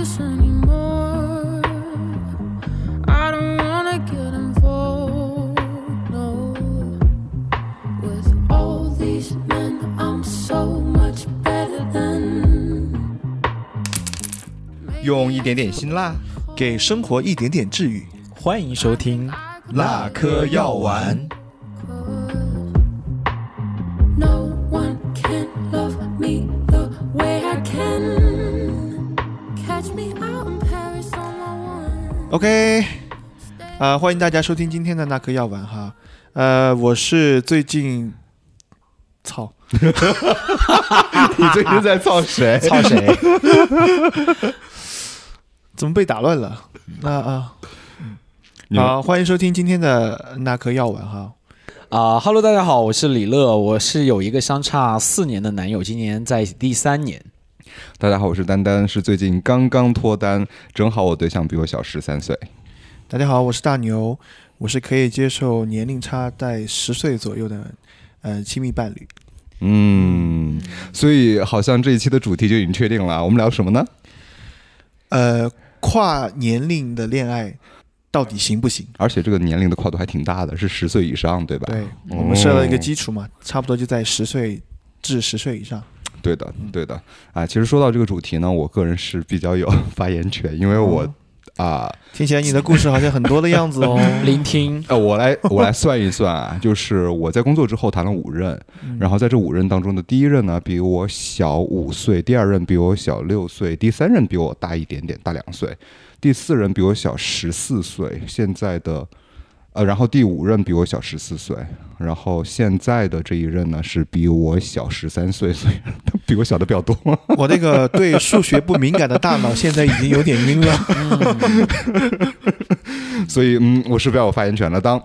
this anymore. I don't wanna get involved, no. With all these men, I'm so much better than. 用一点点辛辣，给生活一点点治愈。欢迎收听辣颗药丸。OK，啊、欢迎大家收听今天的那颗药丸哈。呃，我是最近，操，你最近在操谁？操谁？怎么被打乱了？那啊，好，欢迎收听今天的那颗药丸哈。啊哈喽，大家好，我是李乐，我是有一个相差四年的男友，今年在第三年。大家好，我是丹丹，是最近刚刚脱单，正好我对象比我小十三岁。大家好，我是大牛，我是可以接受年龄差在十岁左右的呃亲密伴侣。嗯，所以好像这一期的主题就已经确定了，我们聊什么呢？呃，跨年龄的恋爱到底行不行？而且这个年龄的跨度还挺大的，是十岁以上，对吧？对，哦我们设了一个基础嘛，差不多就在十岁至十岁以上。对的，对的。啊，其实说到这个主题呢，我个人是比较有 发言权，因为我哦啊，听起来你的故事好像很多的样子哦。聆听呃，我来我来算一算啊，就是我在工作之后谈了五任，嗯然后在这五任当中的第一任呢比我小五岁，第二任比我小六岁，第三任比我大一点点，大两岁，第四任比我小十四岁，现在的。呃，然后第五任比我小十四岁，然后现在的这一任呢是比我小十三岁，所以 他比我小的比较多。我那个对数学不敏感的大脑现在已经有点晕了。所以嗯，我是比较有发言权了。当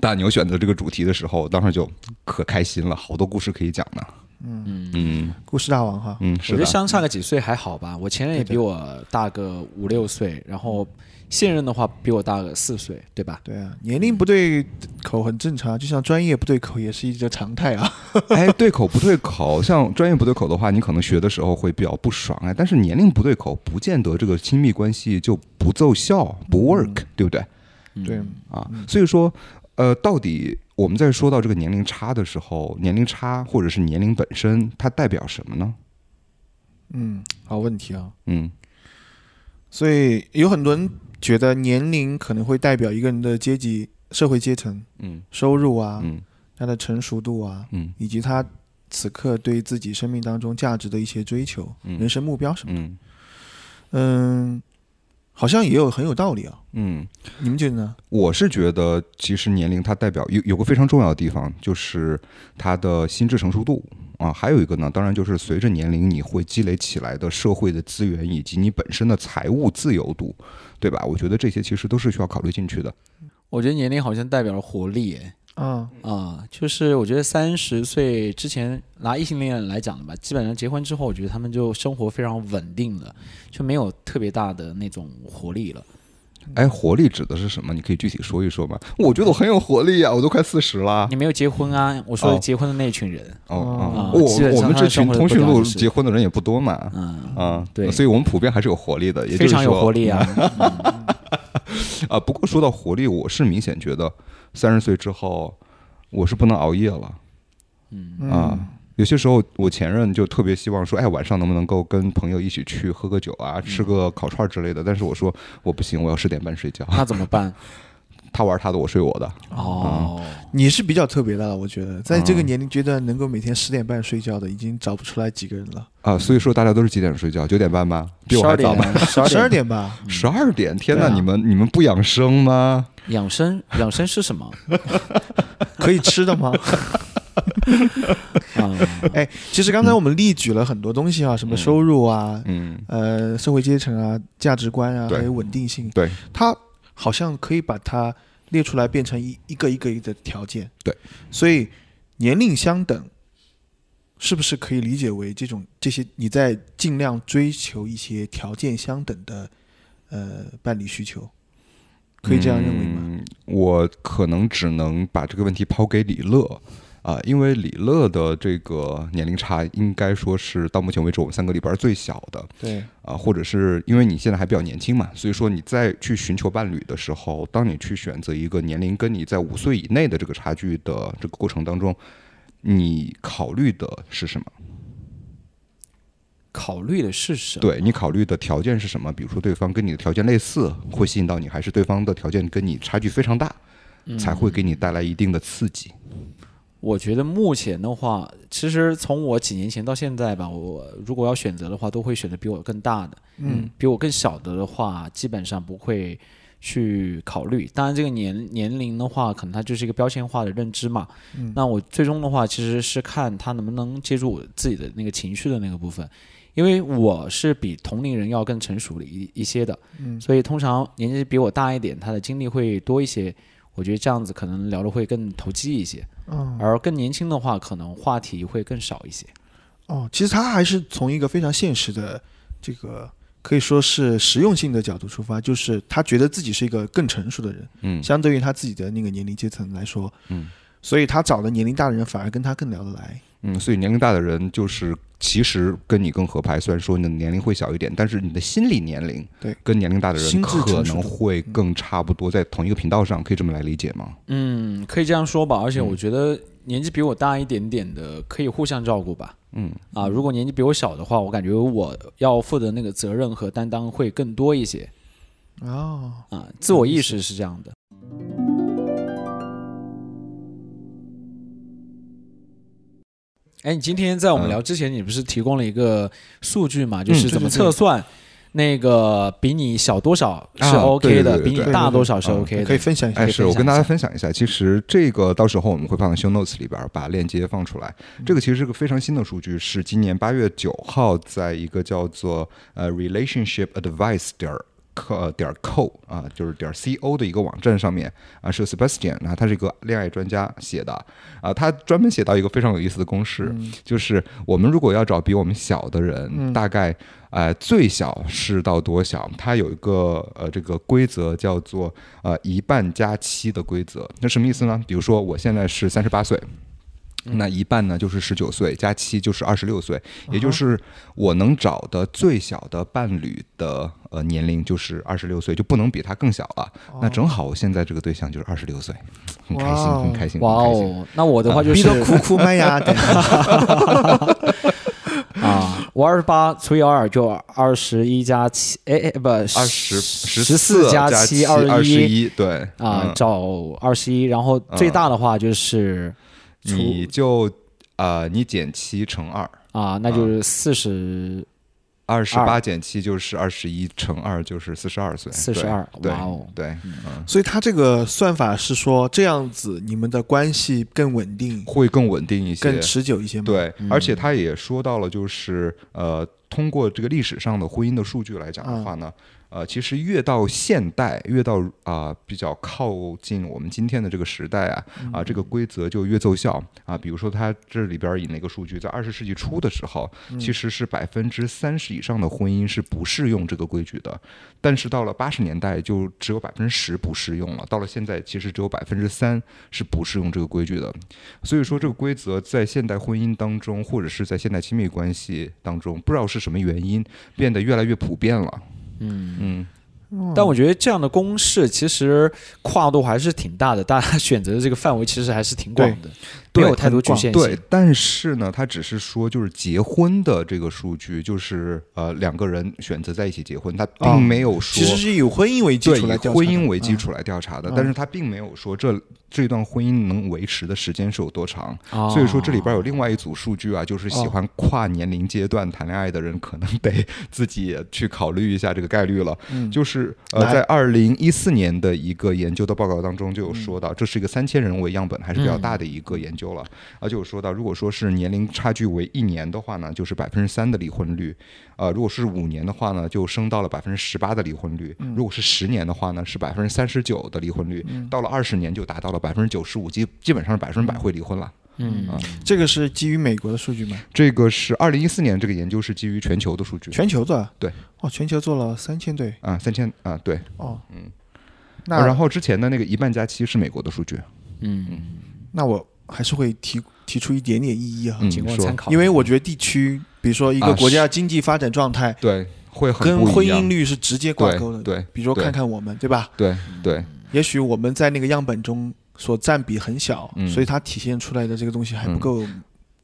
大牛选择这个主题的时候，当时就可开心了，好多故事可以讲呢。嗯嗯故事大王哈，嗯，我觉得，相差个几岁还好吧，我前任也比我大个五六岁，然后现任的话比我大个四岁，对吧？对啊，年龄不对口很正常，就像专业不对口也是一个常态啊。哎，对口不对口，像专业不对口的话，你可能学的时候会比较不爽哎，但是年龄不对口，不见得这个亲密关系就不奏效，不 work，、对不对？对，啊，所以说，呃，到底我们在说到这个年龄差的时候，年龄差或者是年龄本身，它代表什么呢？嗯，好问题啊。嗯所以有很多人觉得年龄可能会代表一个人的阶级、社会阶层、嗯收入啊、嗯他的成熟度啊，嗯以及他此刻对自己生命当中价值的一些追求、嗯人生目标什么的。嗯嗯，好像也有很有道理啊。嗯，你们觉得呢？我是觉得，其实年龄它代表有有个非常重要的地方，就是他的心智成熟度啊。还有一个呢，当然就是随着年龄你会积累起来的社会的资源以及你本身的财务自由度，对吧？我觉得这些其实都是需要考虑进去的。我觉得年龄好像代表了活力，哎。啊，啊，就是我觉得三十岁之前拿异性恋来讲的吧，基本上结婚之后，我觉得他们就生活非常稳定了，就没有特别大的那种活力了。哎，活力指的是什么？你可以具体说一说吗？我觉得我很有活力啊，我都快四十了你。没有结婚啊？我说哦结婚的那一群人，哦啊哦，我我们这群通讯录结婚的人也不多嘛。嗯，啊，对所以我们普遍还是有活力的，也非常有活力啊。啊。不过说到活力，我是明显觉得三十岁之后，我是不能熬夜了。嗯啊，有些时候我前任就特别希望说，哎，晚上能不能够跟朋友一起去喝个酒啊，吃个烤串之类的。但是我说我不行，我要十点半睡觉。那怎么办？他玩他的，我睡我的。哦，你是比较特别的了，我觉得，在这个嗯年龄阶段能够每天十点半睡觉的，已经找不出来几个人了。啊，所以说大家都是几点睡觉？九点半吗？比我十二点还早吗？，十二点。吧，十二点？天哪，啊你们你们不养生吗？养生，养生是什么？可以吃的吗？啊，哎，其实刚才我们例举了很多东西啊，什么收入啊，嗯，呃，社会阶层啊，价值观啊，还有稳定性，对，它好像可以把它列出来，变成一一个一个的条件。对，所以年龄相等，是不是可以理解为这种这些你在尽量追求一些条件相等的呃伴侣需求？可以这样认为吗？嗯我可能只能把这个问题抛给李乐，啊、因为李乐的这个年龄差应该说是到目前为止我们三个里边最小的对，啊、或者是因为你现在还比较年轻嘛，所以说你在去寻求伴侣的时候，当你去选择一个年龄跟你在五岁以内的这个差距的这个过程当中，你考虑的是什么？考虑的是什么？对你考虑的条件是什么？比如说对方跟你的条件类似，会吸引到你，还是对方的条件跟你差距非常大，才会给你带来一定的刺激？我觉得目前的话，其实从我几年前到现在吧，我如果要选择的话，都会选择比我更大的。嗯，比我更小的的话，基本上不会去考虑。当然，这个年年龄的话，可能它就是一个标签化的认知嘛。嗯那我最终的话，其实是看他能不能接住我自己的那个情绪的那个部分。因为我是比同龄人要更成熟的一一些的，嗯所以通常年纪比我大一点，他的经历会多一些。我觉得这样子可能聊的会更投机一些，嗯，而更年轻的话，可能话题会更少一些。哦，其实他还是从一个非常现实的这个可以说是实用性的角度出发，就是他觉得自己是一个更成熟的人，嗯相对于他自己的那个年龄阶层来说，嗯，所以他找的年龄大的人反而跟他更聊得来。嗯，所以年龄大的人就是其实跟你更合拍，虽然说你的年龄会小一点，但是你的心理年龄对跟年龄大的人可能会更差不多，在同一个频道上，可以这么来理解吗？嗯，可以这样说吧。而且嗯我觉得年纪比我大一点点的，可以互相照顾吧。嗯啊，如果年纪比我小的话，我感觉我要负的那个责任和担当会更多一些哦，啊。自我意识是这样的。哎，你今天在我们嗯聊之前，你不是提供了一个数据嘛？就是怎么测算那个比你小多少是啊 OK 的，比你大多少是嗯 OK 的？可以分享一下。哎，是我跟大家分享一下其实这个到时候我们会放在 show notes 里边儿，把链接放出来。这个其实是个非常新的数据，是今年八月九号在一个叫做呃 relationship advice 点儿。呃点 co 啊，就是点 co 的一个网站上面啊，是 Sebastian 啊，他是一个恋爱专家写的啊，他专门写到一个非常有意思的公式，就是我们如果要找比我们小的人，大概呃最小是到多小？它有一个呃这个规则叫做呃一半加七的规则。那什么意思呢？比如说我现在是三十八岁。那一半呢就是十九岁，加七就是二十六岁，也就是我能找的最小的伴侣的呃年龄就是二十六岁，就不能比他更小了。那正好我现在这个对象就是二十六岁，很开心，很开心，哇。哦，那我的话就是逼是得哭哭麦呀，等啊，我二十八除以二就二十一加七，哎哎不，二十十四加七二十一一，对。啊，嗯。找二十一，然后最大的话就是除你就呃，你减七乘二，啊，那就是四十二。十八减七就是二十一，乘二就是四十二岁，42对哇哦。对，嗯，所以他这个算法是说这样子你们的关系更稳定、会更稳定一些，更持久一些吗？，对，而且他也说到了，就是呃，通过这个历史上的婚姻的数据来讲的话呢，呃，其实越到现代，越到啊、比较靠近我们今天的这个时代啊，啊、这个规则就越奏效啊。比如说，它这里边引了一个数据，在二十世纪初的时候，其实是百分之三十以上的婚姻是不适用这个规矩的，但是到了八十年代，就只有百分之十不适用了。到了现在，其实只有百分之三是不适用这个规矩的。所以说，这个规则在现代婚姻当中，或者是在现代亲密关系当中，不知道是什么原因变得越来越普遍了。嗯。嗯，但我觉得这样的公式其实跨度还是挺大的，大家选择的这个范围其实还是挺广的，没对有太多局限性。对，但是呢，他只是说就是结婚的这个数据，就是呃两个人选择在一起结婚，它哦并没有说、其实是以婚姻为基础来调查的婚姻为基嗯础来调查的，嗯但是他并没有说这这段婚姻能维持的时间是有多长。哦所以说这里边有另外一组数据啊，就是喜欢跨年龄阶段谈恋爱的人，可能得 自己去考虑一下这个概率了。嗯就是呃，在二零一四年的一个研究的报告当中就有说嗯到，这是一个三千人为样本，还是比较大的一个研究了。而且我说到，如果说是年龄差距为一年的话呢，就是百分之三的离婚率；呃，如果是五年的话呢，就升到了百分之十八的离婚率；嗯。如果是十年的话呢，是百分之三十九的离婚率；到了二十年就达到了百分之九十五，基基本上是百分之百会离婚了。嗯，这个是基于美国的数据吗？这个是二零一四年这个研究是基于全球的数据，全球的？对，哦，全球做了三千对，啊三千啊对，哦，嗯，啊那然后之前的那个一半加七是美国的数据，嗯，那我还是会提提出一点点异议哈，嗯仅供参考。因为我觉得地区，比如说一个啊国家经济发展状态对，会很跟婚姻率是直接挂钩的。对对比如说看看我们，对吧？对对，也许我们在那个样本中所占比很小，嗯所以它体现出来的这个东西还不够。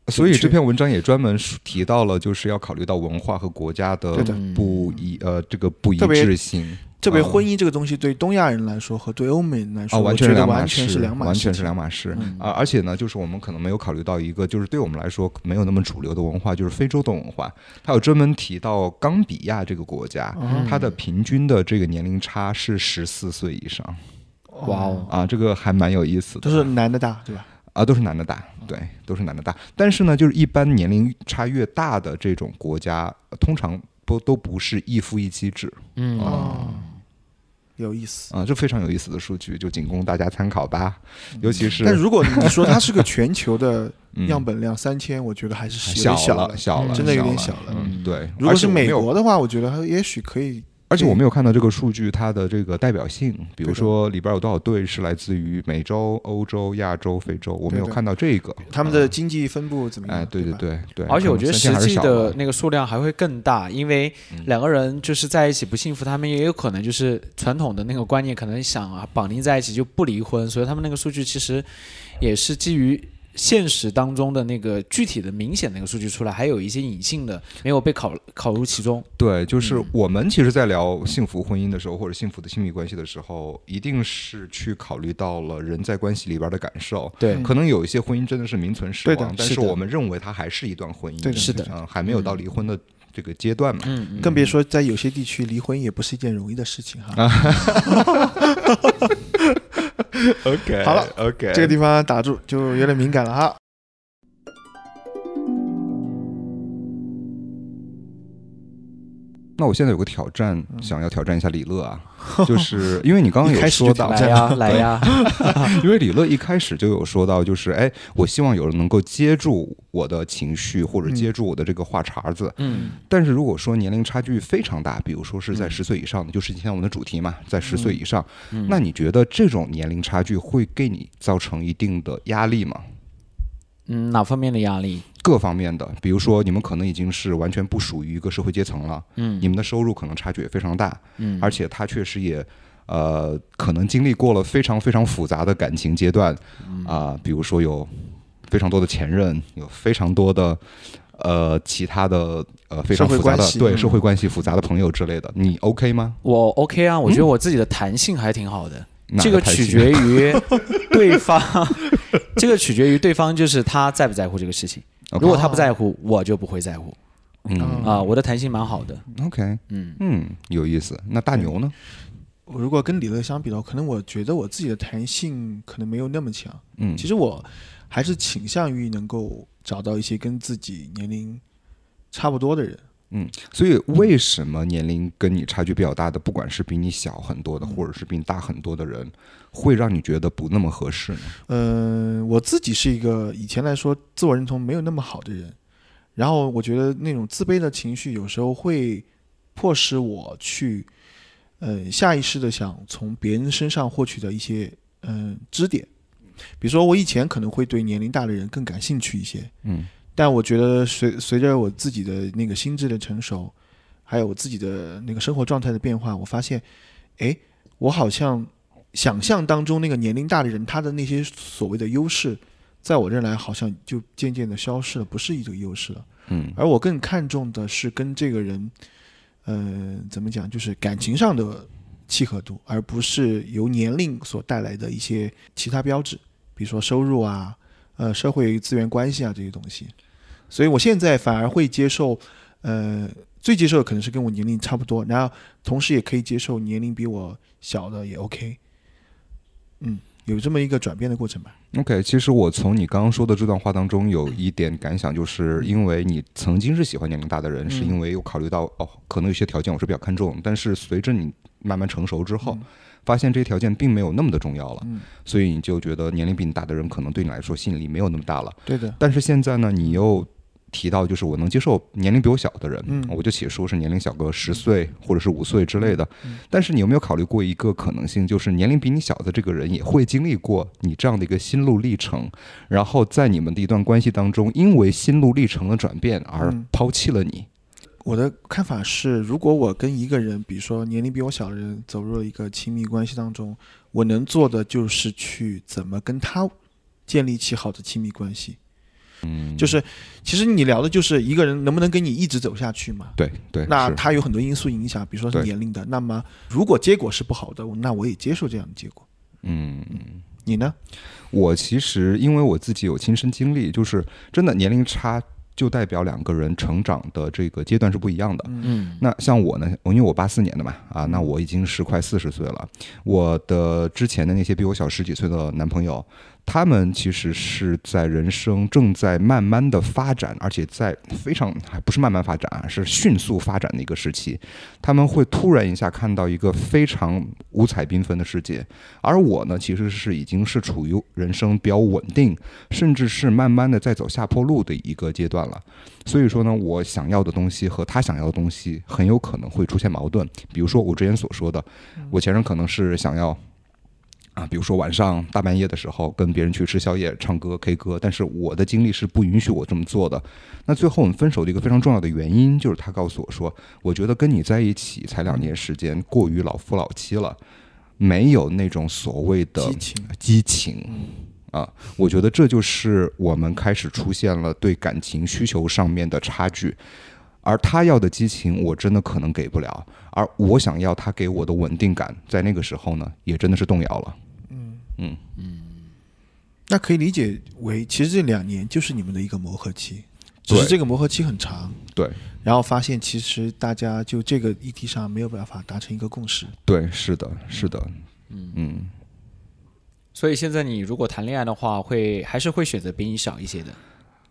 所以这篇文章也专门提到了，就是要考虑到文化和国家的不一呃这个不一致性。特别啊婚姻这个东西，对东亚人来说和对欧美人来说，啊，完我觉得全是两码完全事，是两码事，完全是两码事！而且呢，就是我们可能没有考虑到一个，就是对我们来说没有那么主流的文化，就是非洲的文化。他有专门提到冈比亚这个国家，嗯它的平均的这个年龄差是十四岁以上哇哦，啊，这个还蛮有意思的。都是男的大，对吧？啊，都是男的大，对，都是男的大。但是呢，就是一般年龄差越大的这种国家，呃通常不都不是一夫一妻制嗯，啊，有意思。啊，这非常有意思的数据，就仅供大家参考吧。尤其是但如果你说它是个 全球的嗯样本量三千，我觉得还是有小了，小了，真的有点小小了。嗯，对。如果是美国的话，我觉得它也许可以。而且我没有看到这个数据它的这个代表性，比如说里边有多少队是来自于美洲、欧洲、亚洲、非洲，我没有看到这个。他们的经济分布怎么样？哎，对对，对对。而且我觉得实际的那个数量还会更大，因为两个人就是在一起不幸福，他们也有可能就是传统的那个观念，可能想啊绑定在一起就不离婚，所以他们那个数据其实也是基于现实当中的那个具体的明显那个数据出来，还有一些隐性的没有被考考入其中。对，就是嗯我们其实，在聊幸福婚姻的时候，或者幸福的亲密关系的时候，一定是去考虑到了人在关系里边的感受。对，嗯可能有一些婚姻真的是名存实亡，但是我们认为它还是一段婚姻，对是的嗯，还没有到离婚的这个阶段嘛。嗯，嗯更别说在有些地区离婚也不是一件容易的事情哈。OK，好了，OK，这个地方打住，就有点敏感了哈。那我现在有个挑战，想要挑战一下李乐啊，就是 因为你刚刚有一开始就说到，来呀 来呀，因为李乐一开始就有说到，就是哎，我希望有人能够接住我的情绪，或者嗯。接住我的这个话茬子。嗯。但是如果说年龄差距非常大，比如说是在嗯。十岁以上的，就是今天我们的主题嘛，在十岁以上，嗯。那你觉得这种年龄差距会给你造成一定的压力吗？嗯，哪方面的压力？各方面的，比如说你们可能已经是完全不属于一个社会阶层了，嗯你们的收入可能差距也非常大，嗯，而且他确实也，呃，可能经历过了非常非常复杂的感情阶段，嗯啊、比如说有非常多的前任，有非常多的呃其他的呃非常复杂的对社会关系复杂的朋友之类的，你 OK 吗？我 OK 啊，我觉得我自己的弹性还挺好的。哪这个取决于对方，这个取决于对方，就是他在不在乎这个事情。如果他不在乎，我就不会在乎嗯啊。我的弹性蛮好的，OK 嗯嗯有意思。那大牛呢？我如果跟李乐相比的话，可能我觉得我自己的弹性可能没有那么强。嗯，其实我还是倾向于能够找到一些跟自己年龄差不多的人。嗯，所以为什么年龄跟你差距比较大的，不管是比你小很多的，或者是比你大很多的人，会让你觉得不那么合适呢？嗯、我自己是一个以前来说自我认同没有那么好的人，然后我觉得那种自卑的情绪有时候会迫使我去，呃，下意识的想从别人身上获取的一些嗯、支点，比如说我以前可能会对年龄大的人更感兴趣一些，嗯但我觉得随随着我自己的那个心智的成熟，还有我自己的那个生活状态的变化，我发现，哎，我好像想象当中那个年龄大的人，他的那些所谓的优势，在我这儿来好像就渐渐的消失了，不是一个优势了。嗯而我更看重的是跟这个人，呃，怎么讲，就是感情上的契合度，而不是由年龄所带来的一些其他标志，比如说收入啊，呃，社会资源关系啊这些东西。所以我现在反而会接受，呃，最接受的可能是跟我年龄差不多，然后同时也可以接受年龄比我小的也 OK。嗯，有这么一个转变的过程吧。OK，其实我从你刚刚说的这段话当中有一点感想，就是因为你曾经是喜欢年龄大的人，嗯是因为有考虑到哦，可能有些条件我是比较看重，但是随着你慢慢成熟之后，嗯发现这些条件并没有那么的重要了，嗯，所以你就觉得年龄比你大的人可能对你来说吸引力没有那么大了。对的，但是现在呢，你又提到，就是我能接受年龄比我小的人，嗯我就写说是年龄小个十岁或者是五岁之类的。但是你有没有考虑过一个可能性，就是年龄比你小的这个人也会经历过你这样的一个心路历程，然后在你们的一段关系当中，因为心路历程的转变而嗯抛弃了你。我的看法是，如果我跟一个人，比如说年龄比我小的人，走入了一个亲密关系当中，我能做的就是去怎么跟他建立起好的亲密关系。嗯，就是，其实你聊的就是一个人能不能跟你一直走下去嘛。对对，那他有很多因素影响，比如说是年龄的。那么如果结果是不好的，那我也接受这样的结果。嗯。你呢？我其实因为我自己有亲身经历，就是真的年龄差就代表两个人成长的这个阶段是不一样的。嗯那像我呢，我因为我八四年的嘛，啊，那我已经是快四十岁了。我的之前的那些比我小十几岁的男朋友，他们其实是在人生正在慢慢的发展，而且在非常还不是慢慢发展啊，是迅速发展的一个时期。他们会突然一下看到一个非常五彩缤纷的世界，而我呢，其实是已经是处于人生比较稳定，甚至是慢慢的在走下坡路的一个阶段了。所以说呢，我想要的东西和他想要的东西很有可能会出现矛盾。比如说我之前所说的，我前任可能是想要。啊，比如说晚上大半夜的时候跟别人去吃宵夜、唱歌、K 歌，但是我的经历是不允许我这么做的。那最后我们分手的一个非常重要的原因，就是他告诉我说，我觉得跟你在一起才两年时间，过于老夫老妻了，没有那种所谓的激情。激情啊，我觉得这就是我们开始出现了对感情需求上面的差距。而他要的激情，我真的可能给不了；而我想要他给我的稳定感，在那个时候呢，也真的是动摇了。那可以理解为，其实这两年就是你们的一个磨合期，只是这个磨合期很长。对。然后发现其实大家就这个议题上没有办法达成一个共识。对，是的，是的，嗯。所以现在你如果谈恋爱的话，会还是会选择比你小一些的。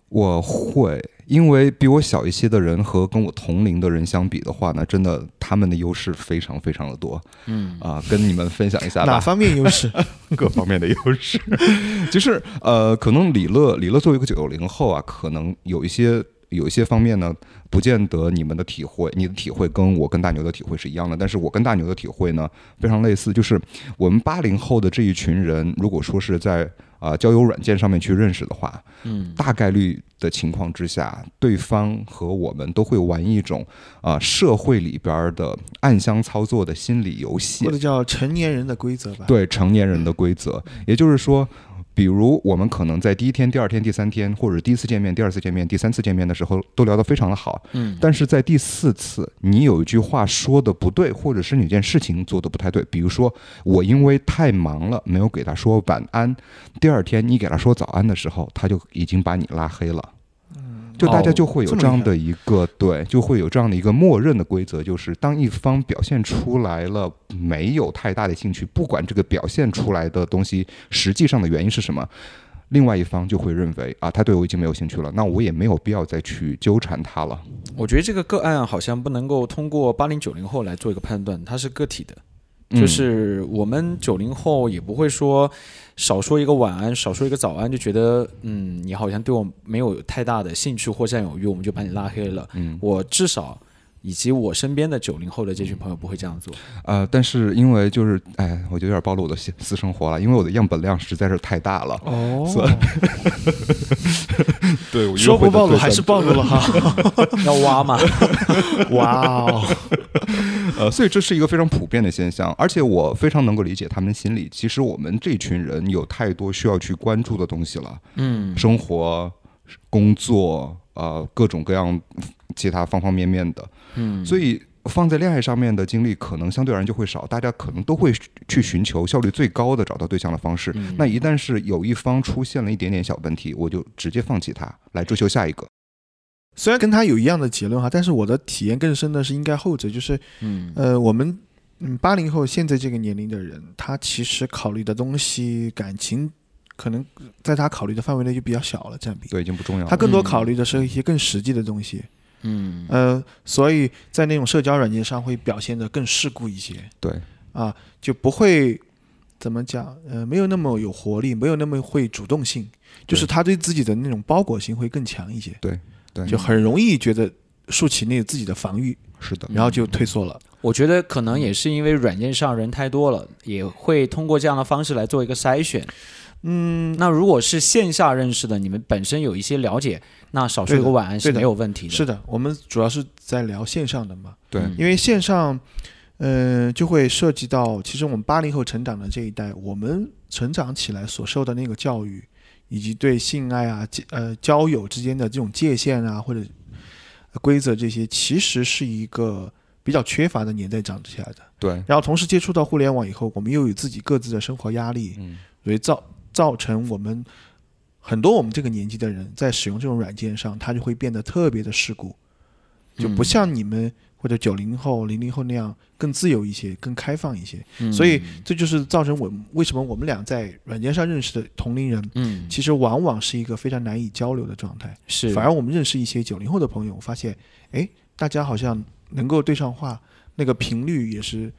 我会，因为比我小一些的人和跟我同龄的人相比的话呢，真的他们的优势非常非常的多。嗯啊、跟你们分享一下吧。哪方面优势？各方面的优势，就是呃，可能李乐李乐作为一个九零后啊，可能有一些有一些方面呢，不见得你们的体会，你的体会跟我跟大牛的体会是一样的，但是我跟大牛的体会呢非常类似，就是我们八零后的这一群人，如果说是在啊、呃交友软件上面去认识的话，嗯大概率的情况之下，对方和我们都会玩一种啊、社会里边儿的暗箱操作的心理游戏或，者叫成年人的规则吧。，对成年人的规则，也就是说。比如我们可能在第一天、第二天、第三天，或者第一次见面、第二次见面、第三次见面的时候，都聊得非常的好。嗯但是在第四次，你有一句话说的不对，或者是哪件事情做的不太对，比如说我因为太忙了，没有给他说晚安，第二天你给他说早安的时候，他就已经把你拉黑了。就大家就会有这么厉害这样的一个对，就会有这样的一个默认的规则，就是当一方表现出来了没有太大的兴趣，不管这个表现出来的东西实际上的原因是什么，另外一方就会认为啊，他对我已经没有兴趣了，那我也没有必要再去纠缠他了。我觉得这个个案好像不能够通过八零九零后来做一个判断，它是个体的。嗯就是我们九零后也不会说少说一个晚安，少说一个早安，就觉得嗯，你好像对我没有太大的兴趣或占有欲，我们就把你拉黑了。嗯我至少以及我身边的九零后的这群朋友不会这样做。呃，但是因为就是哎，我就有点暴露我的私私生活了，因为我的样本量实在是太大了。哦，对，我说不暴露还是暴露了哈。要挖嘛？哇哦，呃，所以这是一个非常普遍的现象，而且我非常能够理解他们心里。其实我们这群人有太多需要去关注的东西了，嗯，生活、工作，呃，各种各样其他方方面面的，嗯，所以。放在恋爱上面的精力可能相对而言就会少，大家可能都会去寻求效率最高的找到对象的方式。嗯那一旦是有一方出现了一点点小问题，我就直接放弃他，来追求下一个。虽然跟他有一样的结论哈，但是我的体验更深的是应该后者，就是嗯呃，我们嗯八零后现在这个年龄的人，他其实考虑的东西感情。可能在他考虑的范围内就比较小了，占比。对，已经不重要了。他更多嗯考虑的是一些更实际的东西，嗯呃，所以在那种社交软件上会表现得更世故一些对，啊，就不会怎么讲，呃，没有那么有活力，没有那么会主动性，就是他对自己的那种包裹性会更强一些。对，对，就很容易觉得竖起那自己的防御，是的，然后就退缩了。我觉得可能也是因为软件上人太多了，也会通过这样的方式来做一个筛选。嗯，那如果是线下认识的，你们本身有一些了解，那少睡个晚安是没有问题的。是的，我们主要是在聊线上的嘛，对，嗯。因为线上，呃，就会涉及到，其实我们八零后成长的这一代，我们成长起来所受的那个教育，以及对性爱啊、呃交友之间的这种界限啊，或者呃规则这些，其实是一个比较缺乏的年代长起来的。对，然后同时接触到互联网以后，我们又有自己各自的生活压力，嗯，所以造造成我们很多我们这个年纪的人在使用这种软件上，他就会变得特别的世故，就不嗯像你们或者九零后、零零后那样更自由一些、更开放一些。嗯。所以这就是造成我们为什么我们俩在软件上认识的同龄人，嗯，其实往往是一个非常难以交流的状态。是。反而我们认识一些九零后的朋友，发现，哎，大家好像能够对上话，那个频率也是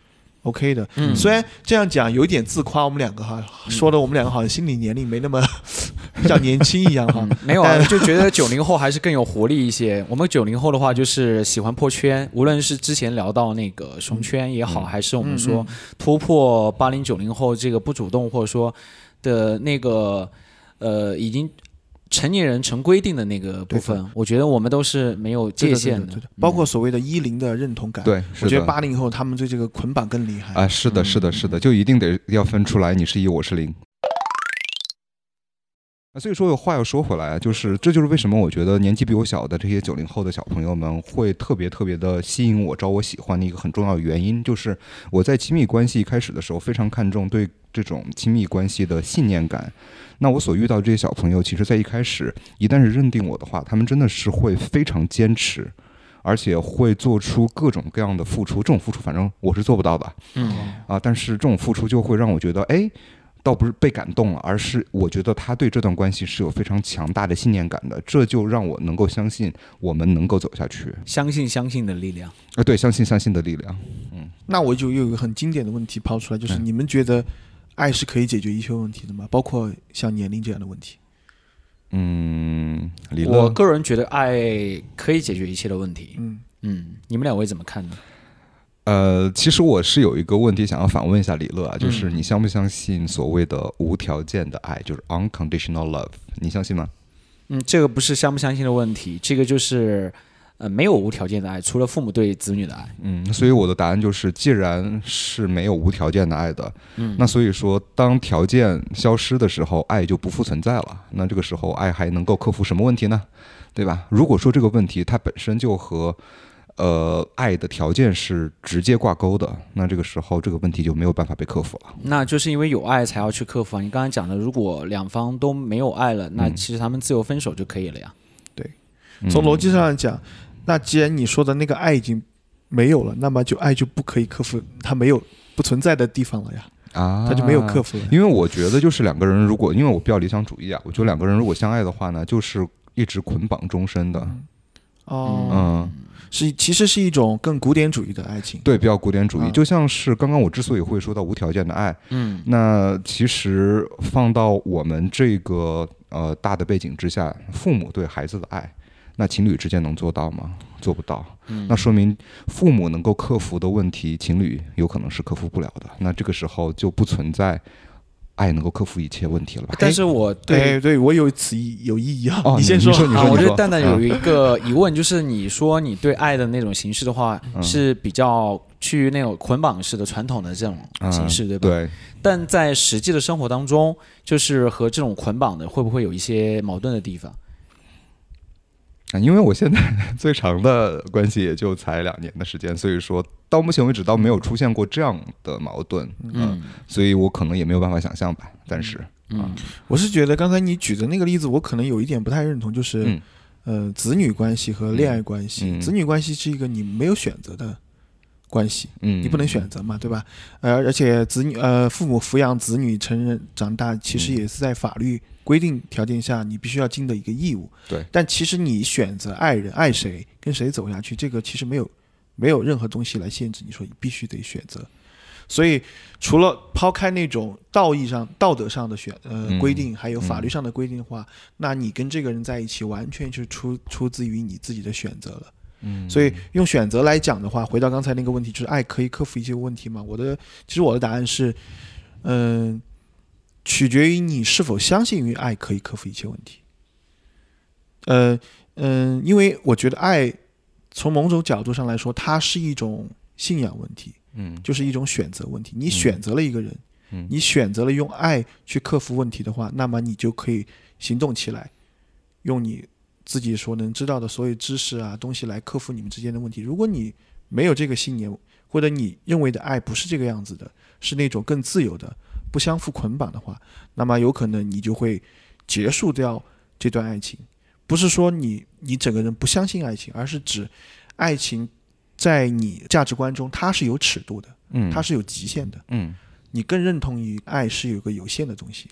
OK 的。嗯虽然这样讲有一点自夸，我们两个哈，说的我们两个好像心理年龄没那么 比较年轻一样哈嗯。没有啊，就觉得九零后还是更有活力一些。我们九零后的话，就是喜欢破圈，无论是之前聊到那个熊圈也好，嗯还是我们嗯说突破八零九零后这个不主动或者说的那个呃已经成年人成规定的那个部分，我觉得我们都是没有界限对的对，包括所谓的一零的认同感。，对，我觉得八零后他们对这个捆绑更厉害。啊，是的，是的，是的，就一定得要分出来，你是一，我是零。啊，所以说有话又说回来啊，就是这就是为什么我觉得年纪比我小的这些九零后的小朋友们会特别特别的吸引我、招我喜欢的一个很重要的原因，就是我在亲密关系一开始的时候非常看重对这种亲密关系的信念感。那我所遇到这些小朋友，其实在一开始一旦是认定我的话，他们真的是会非常坚持，而且会做出各种各样的付出。这种付出，反正我是做不到的。嗯啊，但是这种付出就会让我觉得，哎，倒不是被感动了，而是我觉得他对这段关系是有非常强大的信念感的，这就让我能够相信我们能够走下去。相信相信的力量。啊，对，相信相信的力量。嗯那我就有一个很经典的问题抛出来，就是嗯你们觉得爱是可以解决一切问题的吗？包括像年龄这样的问题。嗯，我，个人觉得爱可以解决一切的问题。嗯，嗯，你们两位怎么看呢？呃，其实我是有一个问题想要反问一下李乐啊，就是嗯你相不相信所谓的无条件的爱，就是 unconditional love？你相信吗？嗯，这个不是相不相信的问题，这个就是呃没有无条件的爱，除了父母对子女的爱。嗯，所以我的答案就是，既然是没有无条件的爱的，嗯，那所以说，当条件消失的时候，爱就不复存在了。那这个时候，爱还能够克服什么问题呢？对吧？如果说这个问题它本身就和呃爱的条件是直接挂钩的，那这个时候这个问题就没有办法被克服了。那就是因为有爱才要去克服啊。你刚才讲的，如果两方都没有爱了，那嗯其实他们自由分手就可以了呀。对从逻辑嗯上来讲，那既然你说的那个爱已经没有了，那么就爱就不可以克服它没有不存在的地方了呀，啊，它就没有克服了。因为我觉得就是两个人如果，因为我比较理想主义啊，我觉得两个人如果相爱的话呢，就是一直捆绑终身的。哦，嗯，是其实是一种更古典主义的爱情。对，比较古典主义，嗯就像是刚刚我之所以会说到无条件的爱，嗯那其实放到我们这个呃大的背景之下，父母对孩子的爱，那情侣之间能做到吗？做不到。嗯，那说明父母能够克服的问题，情侣有可能是克服不了的。那这个时候就不存在爱能够克服一切问题了吧？但是我对对对，我有此意有异议啊，哦先说。你说你啊，我觉得蛋蛋有一个疑问，就是你说你对爱的那种形式的话，嗯是比较趋于那种捆绑式的传统的这种形式，对吧？。对，但在实际的生活当中，就是和这种捆绑的，会不会有一些矛盾的地方？啊因为我现在 最长的关系也就才两年的时间，所以说到目前为止倒没有出现过这样的矛盾，嗯，所以我可能也没有办法想象吧。暂时，嗯我是觉得刚才你举的那个例子，我可能有一点不太认同，就是、嗯呃，子女关系和恋爱关系，子女关系是一个你没有选择的关系，嗯，你不能选择嘛，对吧？呃，而且子女呃，父母抚养子女成人长大，其实嗯也是在法律规定条件下你必须要尽的一个义务。对但其实你选择爱人、爱谁、跟谁走下去，这个其实没有没有任何东西来限制你说你必须得选择。所以除了抛开那种道义上、道德上的选呃嗯规定，还有法律嗯上的规定的话，那你跟这个人在一起，完全就是出出自于你自己的选择了。嗯所以用选择来讲的话，回到刚才那个问题，就是爱可以克服一些问题吗？我的其实我的答案是，嗯、取决于你是否相信于爱可以克服一切问题。呃嗯、因为我觉得爱从某种角度上来说，它是一种信仰问题，嗯就是一种选择问题。你选择了一个人，嗯你选择了用爱去克服问题的话，那么你就可以行动起来，用你自己所能知道的所有知识啊东西来克服你们之间的问题。如果你没有这个信念，或者你认为的爱不是这个样子的，是那种更自由的、不相互捆绑的话，那么有可能你就会结束掉这段爱情。不是说你你整个人不相信爱情，而是指爱情在你价值观中它是有尺度的，嗯它是有极限的。嗯。你更认同于爱是有个有限的东西。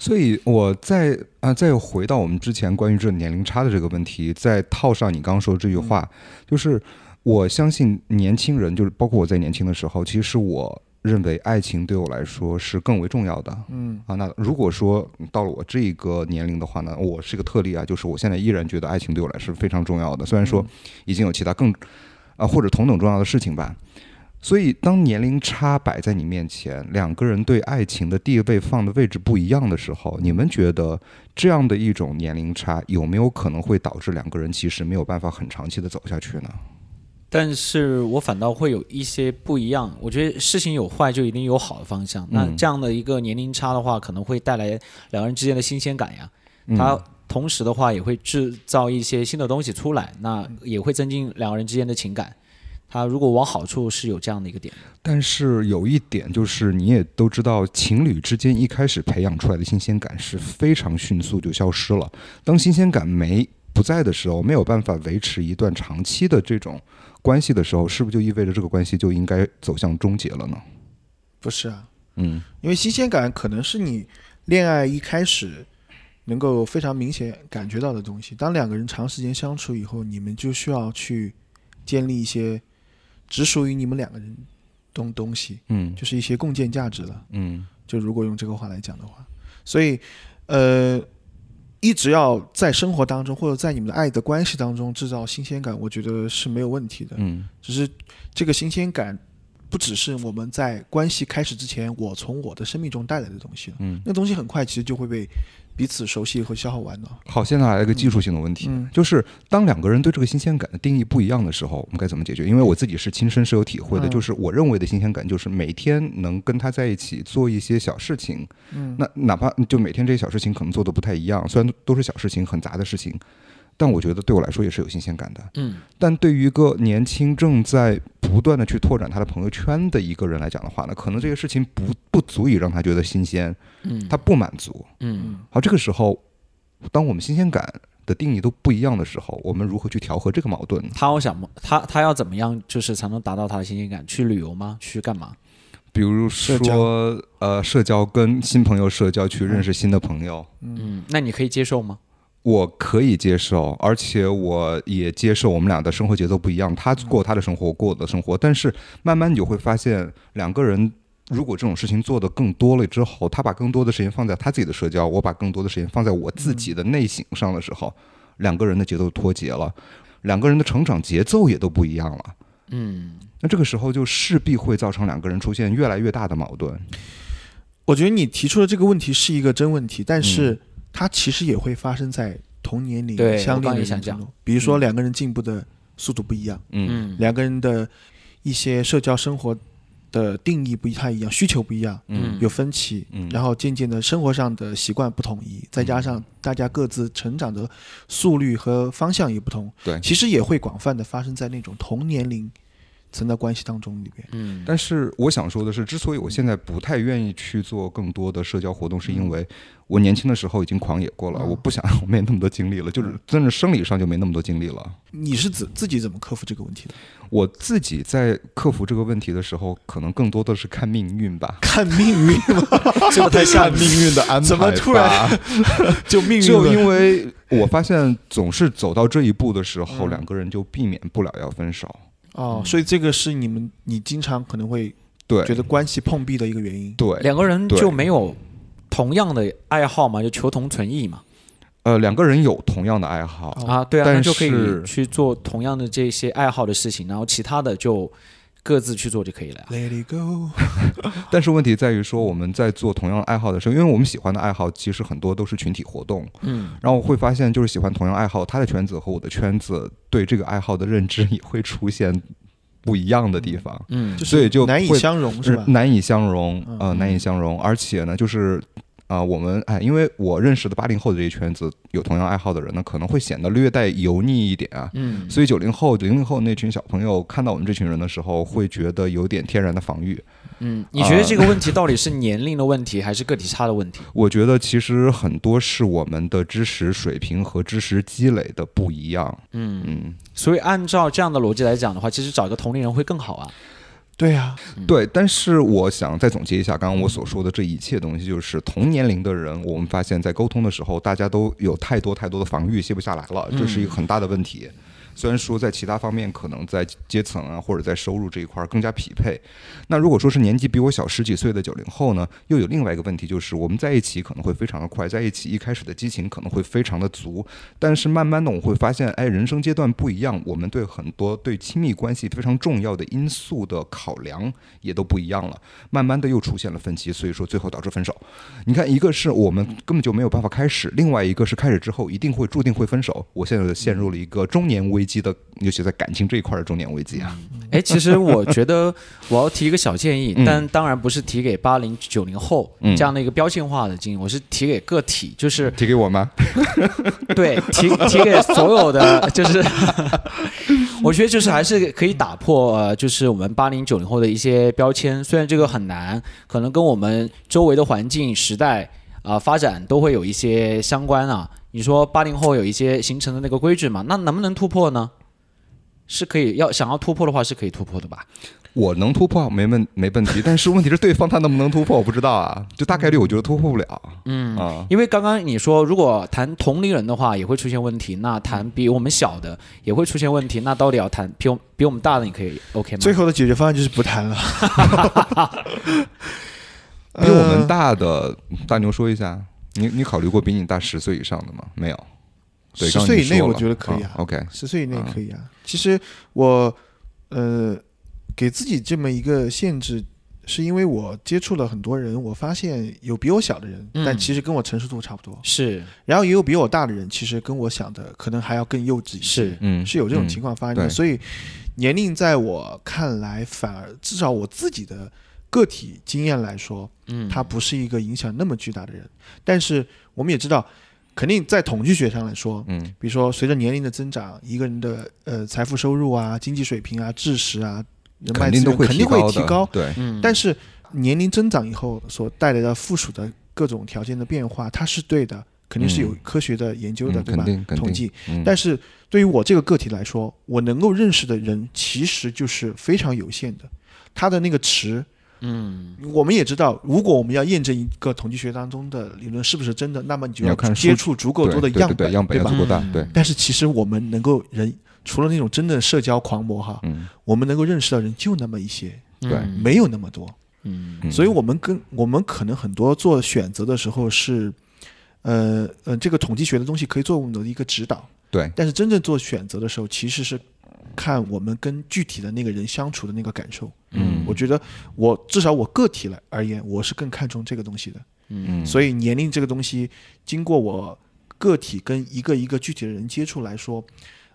所以我再啊、再回到我们之前关于这年龄差的这个问题，再套上你刚刚说的这句话，就是我相信年轻人，就是包括我在年轻的时候，其实我认为爱情对我来说是更为重要的。嗯啊，那如果说到了我这个年龄的话呢，我是个特例啊，就是我现在依然觉得爱情对我来说是非常重要的，虽然说已经有其他更啊或者同等重要的事情吧。所以，当年龄差摆在你面前，两个人对爱情的地位放的位置不一样的时候，你们觉得这样的一种年龄差有没有可能会导致两个人其实没有办法很长期的走下去呢？但是我反倒会有一些不一样。我觉得事情有坏就一定有好的方向。那嗯这样的一个年龄差的话，可能会带来两个人之间的新鲜感呀。嗯它同时的话也会制造一些新的东西出来，那也会增进两个人之间的情感。他如果往好处是有这样的一个点，但是有一点就是，你也都知道，情侣之间一开始培养出来的新鲜感是非常迅速就消失了。当新鲜感没不在的时候，没有办法维持一段长期的这种关系的时候，是不是就意味着这个关系就应该走向终结了呢？不是啊，嗯因为新鲜感可能是你恋爱一开始能够非常明显感觉到的东西。当两个人长时间相处以后，你们就需要去建立一些只属于你们两个人东东西，嗯就是一些共建价值了。嗯就如果用这个话来讲的话，所以呃，一直要在生活当中或者在你们的爱的关系当中制造新鲜感，我觉得是没有问题的。嗯只是这个新鲜感不只是我们在关系开始之前，我从我的生命中带来的东西了。嗯。那东西很快其实就会被彼此熟悉和消耗完的。好，现在来了一个技术性的问题，嗯就是当两个人对这个新鲜感的定义不一样的时候，我们该怎么解决？因为我自己是亲身是有体会的，嗯就是我认为的新鲜感就是每天能跟他在一起做一些小事情，嗯，那哪怕就每天这些小事情可能做的不太一样，虽然都是小事情，很杂的事情，但我觉得对我来说也是有新鲜感的。嗯，但对于一个年轻正在不断的去拓展他的朋友圈的一个人来讲的话呢，可能这个事情不不足以让他觉得新鲜，嗯，他不满足。嗯好，这个时候，当我们新鲜感的定义都不一样的时候，我们如何去调和这个矛盾呢？他要想他他要怎么样，就是才能达到他的新鲜感？去旅游吗？去干嘛？比如说，呃，社交跟新朋友社交，去认识新的朋友，嗯，那你可以接受吗？我可以接受，而且我也接受我们俩的生活节奏不一样，他过他的生活，我过我的生活。但是慢慢你就会发现，两个人如果这种事情做得更多了之后，他把更多的时间放在他自己的社交，我把更多的时间放在我自己的内省上的时候，两个人的节奏脱节了，两个人的成长节奏也都不一样了。嗯，那这个时候就势必会造成两个人出现越来越大的矛盾。我觉得你提出的这个问题是一个真问题，但是它其实也会发生在同年龄相恋的刚也想讲人之中。比如说嗯两个人进步的速度不一样，嗯。嗯两个人的一些社交生活的定义不太一样，需求不一样，嗯。有分歧，嗯。然后渐渐的生活上的习惯不统一，再加上大家各自成长的速率和方向也不同，对。其实也会广泛的发生在那种同年龄层的关系当中里边。嗯，但是我想说的是，之所以我现在不太愿意去做更多的社交活动，是因为我年轻的时候已经狂野过了，嗯我不想我没那么多精力了，就是真的生理上就没那么多精力了。你是自自己怎么克服这个问题的？我自己在克服这个问题的时候，可能更多的是看命运吧。看命运吗？这个太像命运的安排，怎么突然？就命运就因为我发现，总是走到这一步的时候，嗯两个人就避免不了要分手。哦，所以这个是你们你经常可能会对。觉得关系碰壁的一个原因。对，两个人就没有同样的爱好嘛，就求同存异嘛。呃，两个人有同样的爱好，哦啊，对啊，但那就可以去做同样的这些爱好的事情，然后其他的就各自去做就可以了呀。Let it go，但是问题在于说我们在做同样爱好的时候，因为我们喜欢的爱好其实很多都是群体活动，嗯，然后我会发现就是喜欢同样爱好，他的圈子和我的圈子对这个爱好的认知也会出现不一样的地方。嗯，所以就难以相容，是吧？难以相容，呃，嗯难以相容。而且呢，就是啊、我们哎，因为我认识的八零后的这一圈子有同样爱好的人呢，可能会显得略带油腻一点啊。嗯，所以九零后、零零后那群小朋友看到我们这群人的时候，会觉得有点天然的防御。嗯，你觉得这个问题到底是年龄的问题，还是个体差的问题？我觉得其实很多是我们的知识水平和知识积累的不一样。嗯，嗯，所以按照这样的逻辑来讲的话，其实找一个同龄人会更好啊。对呀，对。但是我想再总结一下刚刚我所说的这一切东西，就是同年龄的人，我们发现在沟通的时候，大家都有太多太多的防御，卸不下来了，这是一个很大的问题。虽然说在其他方面可能在阶层啊或者在收入这一块更加匹配，那如果说是年纪比我小十几岁的九零后呢，又有另外一个问题，就是我们在一起可能会非常的快，在一起一开始的激情可能会非常的足，但是慢慢的我会发现，哎，人生阶段不一样，我们对很多对亲密关系非常重要的因素的考量也都不一样了，慢慢的又出现了分歧，所以说最后导致分手。你看，一个是我们根本就没有办法开始，另外一个是开始之后一定会注定会分手。我现在陷入了一个中年危机的，尤其在感情这一块的中年危机啊。哎，其实我觉得我要提一个小建议，嗯但当然不是提给八零九零后嗯这样的一个标签化的经营，我是提给个体，就是提给我吗？对提提给所有的，就是我觉得就是还是可以打破呃，就是我们八零九零后的一些标签，虽然这个很难，可能跟我们周围的环境、时代啊、发展都会有一些相关啊。你说八零后有一些形成的那个规矩嘛，那能不能突破呢？是可以，要想要突破的话是可以突破的吧？我能突破没问没问题，但是问题是对方他能不能突破，我不知道啊。就大概率我觉得突破不了。嗯啊，因为刚刚你说，如果谈同龄人的话也会出现问题，那谈比我们小的也会出现问题，那到底要谈比我比我们大的，你可以 OK 吗？最后的解决方案就是不谈了。比我们呃大的大牛说一下，你你考虑过比你大十岁以上的吗？没有。对，十岁以内我觉得可以啊嗯 OK，十岁以内可以啊。其实我呃给自己这么一个限制，是因为我接触了很多人，我发现有比我小的人，嗯。但其实跟我成熟度差不多，是。然后也有比我大的人，其实跟我想的可能还要更幼稚一些。是，嗯，是有这种嗯。情况发生的，对。所以年龄在我看来，反而至少我自己的个体经验来说，嗯，他不是一个影响那么巨大的人。但是我们也知道，肯定在统计学上来说，嗯比如说随着年龄的增长，一个人的呃财富收入啊、经济水平啊、知识啊、人脉资肯定都会源肯定会提高。对，嗯，但是年龄增长以后所带来的附属的各种条件的变化，它是对的，肯定是有嗯科学的研究的，嗯对吧统计。嗯但是对于我这个个体来说，我能够认识的人其实就是非常有限的，他的那个值。嗯。我们也知道，如果我们要验证一个统计学当中的理论是不是真的，那么你就要看接触足够多的对对样本，对对样本要吧足？够大，嗯。对，但是其实我们能够人，除了那种真的社交狂魔哈，嗯。我们能够认识到人就那么一些，对。嗯没有那么多。嗯嗯。所以我们跟我们可能很多做选择的时候是，呃呃，这个统计学的东西可以作为我们的一个指导，对，但是真正做选择的时候，其实是看我们跟具体的那个人相处的那个感受。嗯我觉得我至少我个体来而言，我是更看重这个东西的。嗯嗯，所以年龄这个东西，经过我个体跟一个一个具体的人接触来说，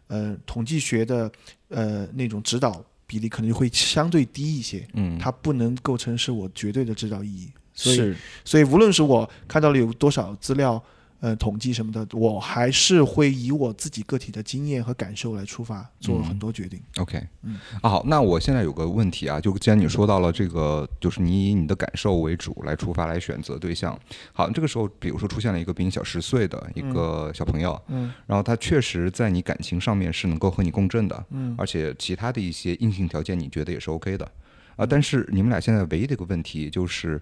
呃，统计学的呃那种指导比例可能就会相对低一些，嗯，它不能构成是我绝对的指导意义。所以，是所以无论是我看到了有多少资料，呃，统计什么的，我还是会以我自己个体的经验和感受来出发，做很多决定。OK，嗯。啊好，那我现在有个问题啊，就既然你说到了这个，就是你以你的感受为主来出发来选择对象。好，这个时候比如说出现了一个比你小十岁的一个小朋友，嗯然后他确实在你感情上面是能够和你共振的，嗯。而且其他的一些硬性条件你觉得也是 OK 的。啊，但是你们俩现在唯一的一个问题就是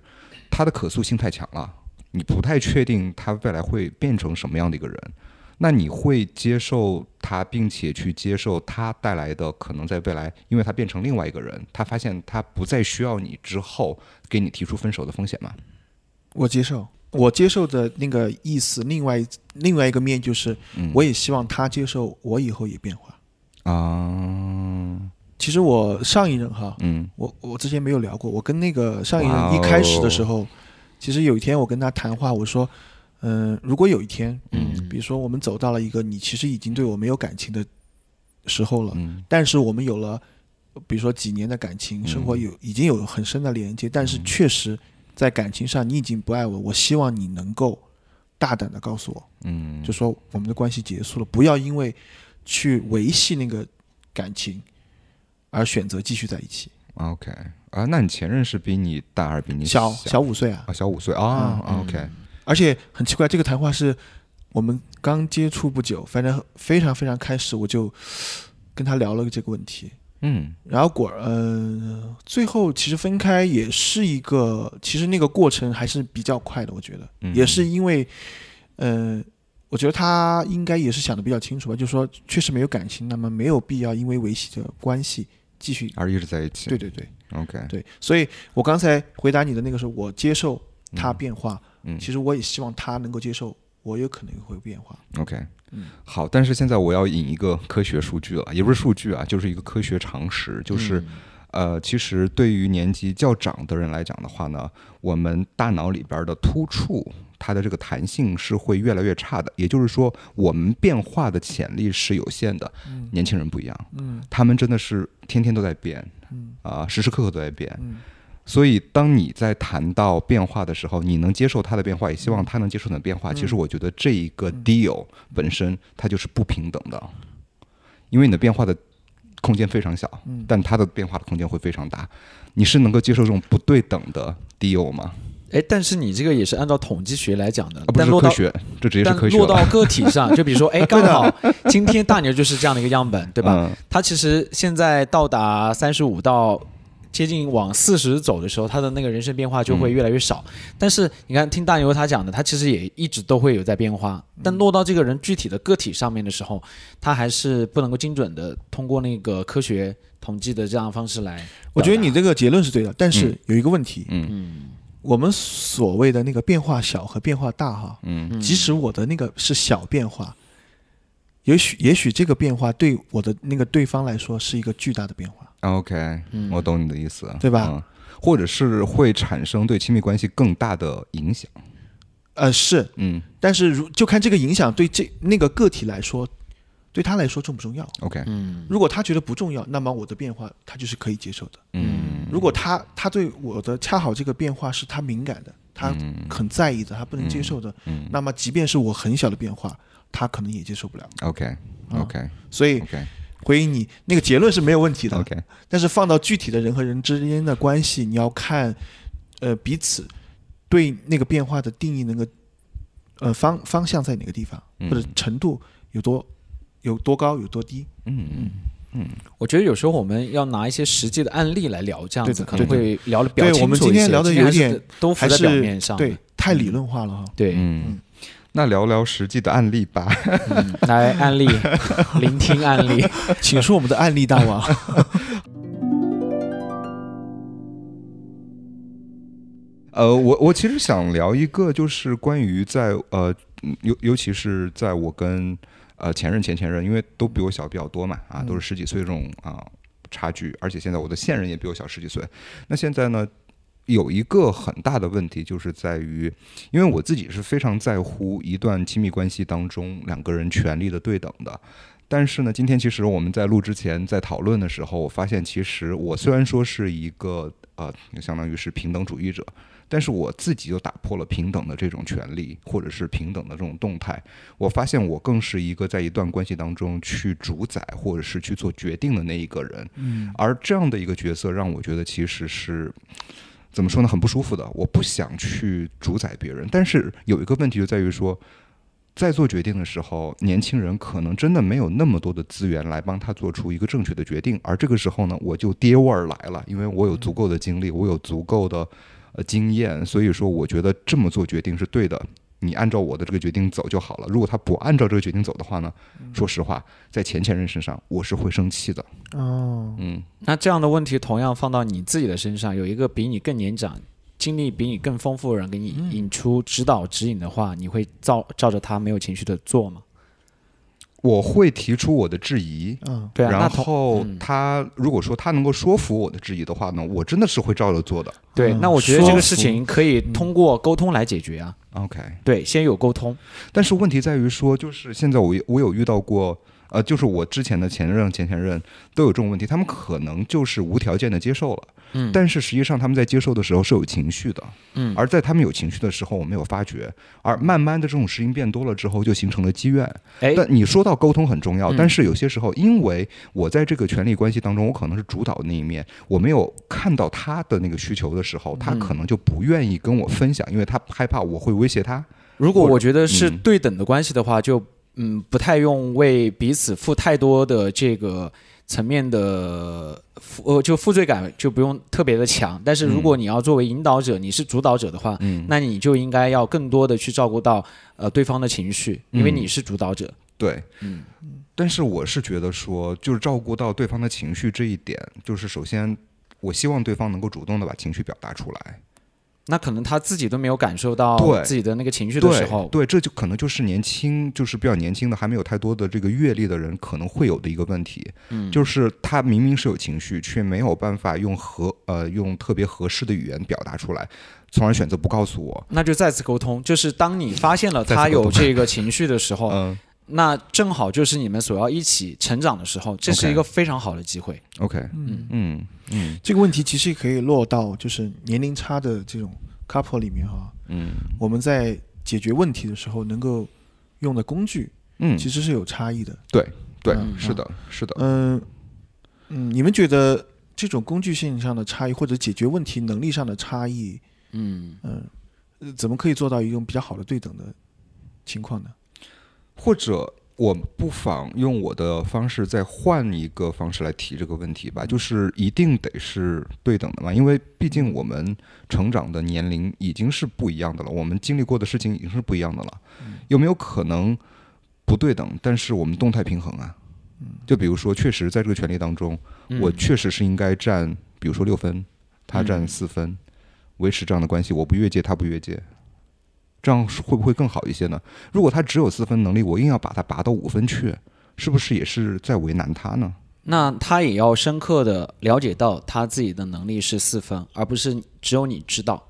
他的可塑性太强了，你不太确定他未来会变成什么样的一个人。那你会接受他，并且去接受他带来的可能在未来，因为他变成另外一个人，他发现他不再需要你之后，给你提出分手的风险吗？我接受，我接受的那个意思，另外另外一个面就是，嗯我也希望他接受我以后也变化。啊，其实我上一任哈，嗯我我之前没有聊过，我跟那个上一任一开始的时候，其实有一天我跟他谈话，我说，嗯、如果有一天，嗯。比如说我们走到了一个你其实已经对我没有感情的时候了，嗯。但是我们有了，比如说几年的感情，生活有已经有很深的连接，但是确实在感情上你已经不爱我，我希望你能够大胆的告诉我，嗯，就说我们的关系结束了，不要因为去维系那个感情而选择继续在一起。OK 啊，那你前任是比你大还是比你小小？小五岁啊，啊小五岁啊、嗯。o k 而且很奇怪，这个谈话是我们刚接触不久，反正非常非常开始，我就跟他聊了这个问题。嗯。然后果呃，最后其实分开也是一个，其实那个过程还是比较快的，我觉得，嗯。也是因为，呃，我觉得他应该也是想的比较清楚吧，就是说确实没有感情，那么没有必要因为维系这个关系继续。而一直在一起。对对对，OK，对，所以我刚才回答你的那个是我接受他变化，嗯。其实我也希望他能够接受我有可能会变化。OK，嗯。好，但是现在我要引一个科学数据了，也不是数据啊，就是一个科学常识，就是、呃，其实对于年纪较长的人来讲的话呢，我们大脑里边的突触，它的这个弹性是会越来越差的，也就是说，我们变化的潜力是有限的。年轻人不一样，嗯。他们真的是天天都在变，嗯。啊、时时刻刻都在变。嗯。所以，当你在谈到变化的时候，你能接受他的变化，也希望他能接受你的变化。其实，我觉得这一个 deal 本身它就是不平等的，因为你的变化的空间非常小，嗯。但它的变化的空间会非常大。你是能够接受这种不对等的 deal 吗？哎，但是你这个也是按照统计学来讲的，啊，不但落到是科学，这直接是但科学了，落到个体上，就比如说，哎，刚好今天大牛就是这样的一个样本，对吧？嗯他其实现在到达三十五到接近往四十走的时候，他的那个人生变化就会越来越少。但是你看，听大牛他讲的，他其实也一直都会有在变化，但落到这个人具体的个体上面的时候，他还是不能够精准的通过那个科学统计的这样的方式来。我觉得你这个结论是对的，但是有一个问题，嗯。我们所谓的那个变化小和变化大哈，嗯。嗯即使我的那个是小变化，也许也许这个变化对我的那个对方来说是一个巨大的变化，，OK，嗯。我懂你的意思，对吧？嗯。或者是会产生对亲密关系更大的影响，呃是，嗯。但是如就看这个影响对这那个个体来说，对他来说重不重要。，OK，嗯。如果他觉得不重要，那么我的变化他就是可以接受的。嗯。如果他他对我的恰好这个变化是他敏感的，他很在意的，他不能接受的，嗯。那么即便是我很小的变化，他可能也接受不了。，OK OK 所以回应你那个结论是没有问题的。OK，但是放到具体的人和人之间的关系，你要看呃彼此对那个变化的定义，那个呃方方向在哪个地方，嗯。或者程度有多有多高有多低。嗯嗯嗯我觉得有时候我们要拿一些实际的案例来聊，这样子可能会聊的比较清楚一些。我们今天聊的有点都浮在表是面上，对太理论化了哈。对，嗯，那聊聊实际的案例吧。嗯来案例，聆听案例。请出我们的案例大王。呃，我我其实想聊一个，就是关于在呃，嗯尤尤其是在我跟呃前任、前前任，因为都比我小比较多嘛，啊，都是十几岁这种啊、差距，而且现在我的现任也比我小十几岁。那现在呢，有一个很大的问题，就是在于，因为我自己是非常在乎一段亲密关系当中两个人权利的对等的。但是呢，今天其实我们在录之前在讨论的时候，我发现其实我虽然说是一个呃，相当于是平等主义者，但是我自己就打破了平等的这种权利，或者是平等的这种动态。我发现我更是一个在一段关系当中去主宰或者是去做决定的那一个人。嗯，而这样的一个角色让我觉得其实是怎么说呢，很不舒服的。我不想去主宰别人，但是有一个问题就在于说。在做决定的时候，年轻人可能真的没有那么多的资源来帮他做出一个正确的决定，而这个时候呢，我就爹味儿来了，因为我有足够的精力，我有足够的呃经验，所以说我觉得这么做决定是对的。你按照我的这个决定走就好了。如果他不按照这个决定走的话呢，说实话，在前前任身上我是会生气的。哦，嗯，那这样的问题同样放到你自己的身上，有一个比你更年长、经历比你更丰富的人给你引出指导指引的话，你会照照着他没有情绪的做吗？我会提出我的质疑。嗯，对啊，然后嗯他如果说他能够说服我的质疑的话呢，我真的是会照着做的。对，嗯那我觉得这个事情可以通过沟通来解决啊。OK，对，先有沟通。但是问题在于说，就是现在我我有遇到过，呃，就是我之前的前任、前前任都有这种问题，他们可能就是无条件的接受了，嗯。但是实际上他们在接受的时候是有情绪的，嗯。而在他们有情绪的时候，我没有发觉，而慢慢的这种事情变多了之后，就形成了积怨。哎，但你说到沟通很重要，嗯。但是有些时候，因为我在这个权力关系当中，我可能是主导的那一面，我没有看到他的那个需求的时候，他嗯可能就不愿意跟我分享，因为他害怕我会威胁他。如果我觉得是嗯。对等的关系的话，就嗯不太用为彼此负太多的这个层面的负呃就负罪感就不用特别的强。但是如果你要作为引导者，你是主导者的话，嗯，那你就应该要更多的去照顾到呃对方的情绪，因为嗯你是主导者。对，嗯但是我是觉得说，就是照顾到对方的情绪这一点，就是首先，我希望对方能够主动的把情绪表达出来。那可能他自己都没有感受到对自己的那个情绪的时对候，对，这就可能就是年轻，就是比较年轻的，还没有太多的这个阅历的人可能会有的一个问题，嗯，就是他明明是有情绪，却没有办法用合呃用特别合适的语言表达出来，从而选择不告诉我。那就再次沟通，就是当你发现了他有 这个情绪的时候，嗯那正好就是你们所要一起成长的时候，这是一个非常好的机会。，OK，嗯。嗯嗯。这个问题其实可以落到就是年龄差的这种 couple 里面哈，嗯。我们在解决问题的时候能够用的工具嗯，其实是有差异的。对，嗯是的，是的。嗯嗯，你们觉得这种工具性上的差异或者解决问题能力上的差异，嗯，嗯，呃怎么可以做到一种比较好的对等的情况呢？或者我不妨用我的方式再换一个方式来提这个问题吧，就是一定得是对等的嘛，因为毕竟我们成长的年龄已经是不一样的了，我们经历过的事情已经是不一样的了，有没有可能不对等，但是我们动态平衡啊？就比如说，确实在这个权利当中，嗯。我确实是应该占，比如说六分，他占嗯。四分，维持这样的关系，我不越界，他不越界，这样会不会更好一些呢？如果他只有四分能力，我硬要把他拔到五分去，是不是也是在为难他呢？那他也要深刻的了解到他自己的能力是四分，而不是只有你知道。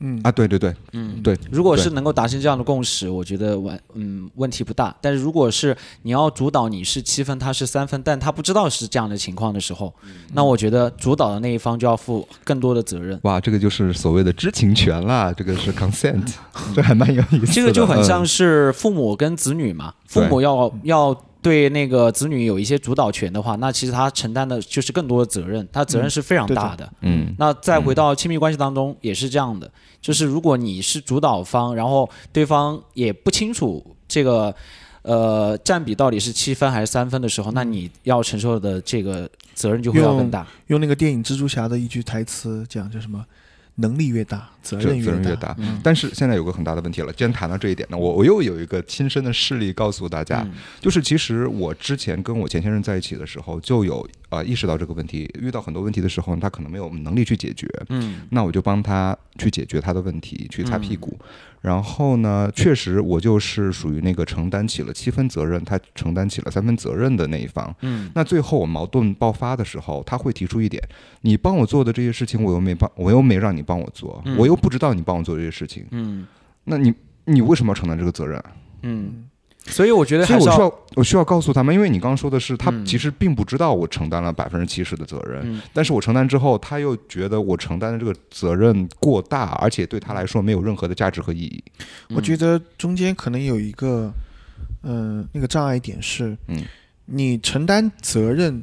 嗯啊，对对对，嗯，对，如果是能够达成这样的共识，我觉得完嗯问题不大。但是如果是你要主导你是七分，他是三分，但他不知道是这样的情况的时候，那我觉得主导的那一方就要负更多的责任。哇，这个就是所谓的知情权啦，这个是 consent，这还蛮有意思的。这个就很像嗯是父母跟子女嘛，父母要要对那个子女有一些主导权的话，那其实他承担的就是更多的责任，他责任是非常大的。嗯那再回到亲密关系当中也是这样的，就是如果你是主导方，然后对方也不清楚这个呃占比到底是七分还是三分的时候，那你要承受的这个责任就会要更大。用那个电影蜘蛛侠的一句台词讲，叫什么？能力越大，责责任越责任越大。嗯。但是现在有个很大的问题了，既然谈到这一点呢，我我又有一个亲身的事例告诉大家，嗯。就是其实我之前跟我前先生在一起的时候，就有呃意识到这个问题，遇到很多问题的时候，他可能没有能力去解决，嗯。那我就帮他去解决他的问题，去擦屁股。然后呢，确实我就是属于那个承担起了七分责任，他承担起了三分责任的那一方。嗯。那最后我矛盾爆发的时候，他会提出一点：你帮我做的这些事情，我又没帮，我又没让你帮我做，嗯。我又不知道你帮我做这些事情，嗯。那你你为什么要承担这个责任啊？嗯，所以我觉得所以还是要我需要我需要告诉他们，因为你刚刚说的是，他嗯。其实并不知道我承担了百分之七十的责任，嗯。但是我承担之后，他又觉得我承担的这个责任过大，而且对他来说没有任何的价值和意义。我觉得中间可能有一个，嗯、那个障碍点是，嗯，你承担责任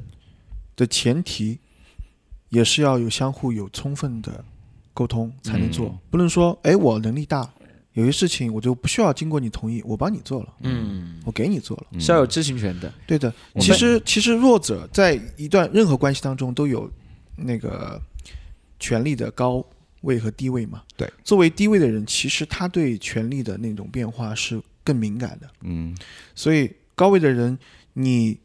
的前提，也是要有相互有充分的沟通才能做，嗯。不能说，哎，我能力大，有些事情我就不需要经过你同意，我帮你做了，嗯我给你做了。嗯是要有知情权的。对的，其实其实弱者在一段任何关系当中都有那个权力的高位和低位嘛。对，作为低位的人，其实他对权力的那种变化是更敏感的。嗯所以高位的人，你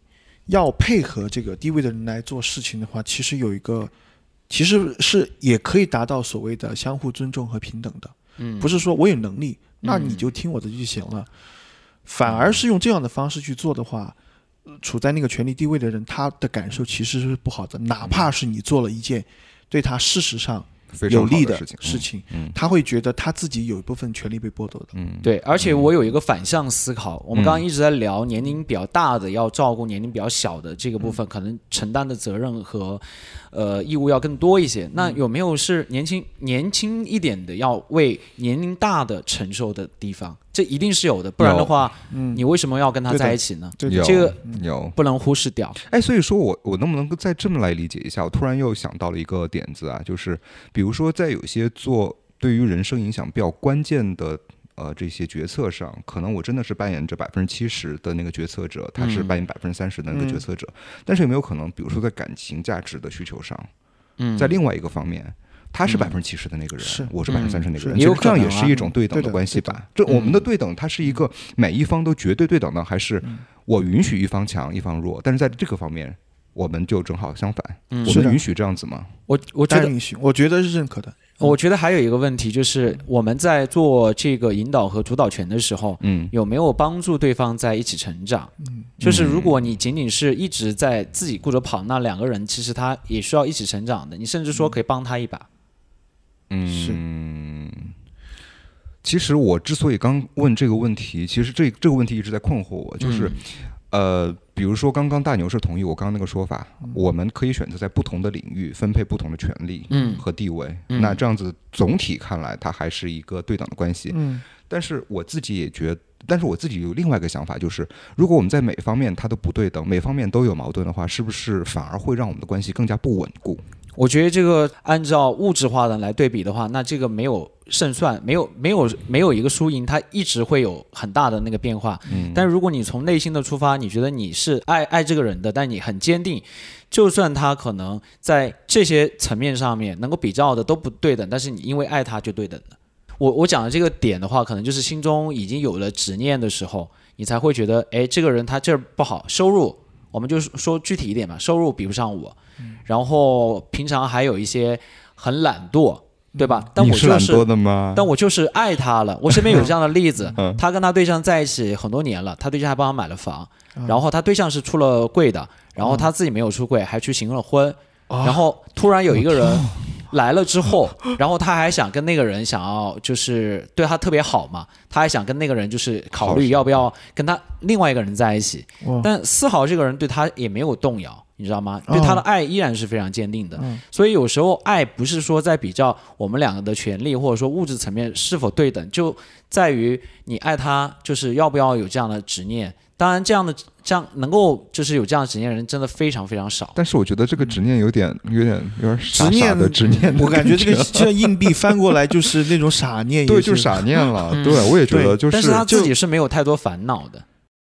要配合这个低位的人来做事情的话，其实有一个，其实是也可以达到所谓的相互尊重和平等的。嗯，不是说我有能力，那嗯你就听我的就行了。反而是用这样的方式去做的话，呃处在那个权力地位的人，他的感受其实是不好的。哪怕是你做了一件对他事实上有利的事情，事情，嗯他会觉得他自己有一部分权利被剥夺的。嗯，对，而且我有一个反向思考，我们嗯刚刚一直在聊年龄比较大的要照顾年龄比较小的这个部分，可能承担的责任和呃义务要更多一些。那有没有是年轻年轻一点的要为年龄大的承受的地方？这一定是有的，不然的话，嗯，你为什么要跟他在一起呢？对这个有。不能忽视掉。哎，所以说我我能不能够再这么来理解一下？我突然又想到了一个点子啊，就是比如说在有些做对于人生影响比较关键的呃这些决策上，可能我真的是扮演着百分之七十的那个决策者，他是嗯扮演百分之三十的那个嗯决策者。但是有没有可能，比如说在感情价值的需求上，嗯，在另外一个方面，他是嗯百分之七十的那个人，是我是百分之三十那个人，实这样也是一种对等的关系吧？这我们的嗯对等，它是一个每一方都绝对对等的，还是嗯我允许一方强一方弱？但是在这个方面，我们就正好相反，嗯我们允许这样子吗？我我觉得允许，我觉得是认可的。我觉得还有一个问题就是我们在做这个引导和主导权的时候，嗯有没有帮助对方在一起成长？嗯，就是如果你仅仅是一直在自己顾着跑，那两个人其实他也需要一起成长的。你甚至说可以帮他一把。嗯。其实我之所以刚问这个问题，其实这这个问题一直在困惑我，就是、呃，比如说刚刚大牛是同意我刚刚那个说法，我们可以选择在不同的领域分配不同的权利，嗯和地位。嗯那这样子总体看来，它还是一个对等的关系。嗯但是我自己也觉但是我自己有另外一个想法，就是如果我们在每方面它都不对等，每方面都有矛盾的话，是不是反而会让我们的关系更加不稳固？我觉得这个按照物质化的来对比的话，那这个没有胜算，没有没有没有一个输赢，它一直会有很大的那个变化。嗯，但如果你从内心的出发，你觉得你是爱爱这个人的，但你很坚定，就算他可能在这些层面上面能够比较的都不对等，但是你因为爱他就对等的。我我讲的这个点的话，可能就是心中已经有了执念的时候，你才会觉得，哎，这个人他这儿不好，收入我们就说具体一点吧，收入比不上我，然后平常还有一些很懒惰，对吧？但你我就是是懒惰的吗？但我就是爱他了。我身边有这样的例子嗯，他跟他对象在一起很多年了，他对象还帮他买了房，嗯然后他对象是出了柜的，然后他自己没有出柜，还去行了婚，啊然后突然有一个人来了之后，然后他还想跟那个人想要就是对他特别好嘛，他还想跟那个人就是考虑要不要跟他另外一个人在一起，但丝毫这个人对他也没有动摇。你知道吗？对他的爱依然是非常坚定的，嗯所以有时候爱不是说在比较我们两个的权利或者说物质层面是否对等，就在于你爱他就是要不要有这样的执念。当然，这样的这样能够就是有这样的执念的人真的非常非常少。但是我觉得这个执念有点、有点、有点傻傻执念的执念的我感觉这个觉就像硬币翻过来就是那种傻念，对，就是傻念了。嗯对，我也觉得就是，但是他自己是没有太多烦恼的。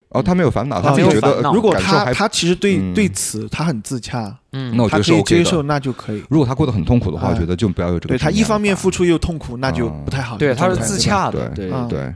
哦，他没有烦恼，他啊自己觉得没有烦恼如果他他其实对嗯对此他很自洽，嗯那我觉得可以 OK 接受，那就可以。如果他过得很痛苦的话，哎我觉得就不要有这个。对他一方面付出又痛苦，那就不太好。对，他是自洽的，对对嗯对，嗯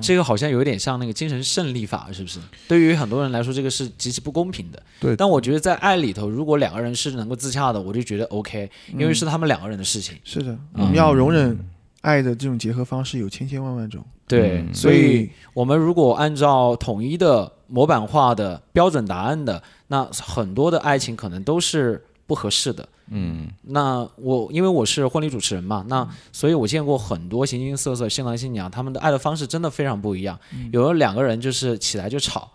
这个好像有点像那个精神胜利法，是不是？对于很多人来说，这个是极其不公平的。对但我觉得在爱里头，如果两个人是能够自洽的，我就觉得 OK，因为是他们两个人的事情。是的，嗯我们要容忍爱的这种结合方式有千千万万种，对，嗯所以我们如果按照统一的模板化的标准答案的，那很多的爱情可能都是不合适的。嗯那我因为我是婚礼主持人嘛，那所以我见过很多形形色色新郎新娘，他们的爱的方式真的非常不一样。有的两个人就是起来就吵，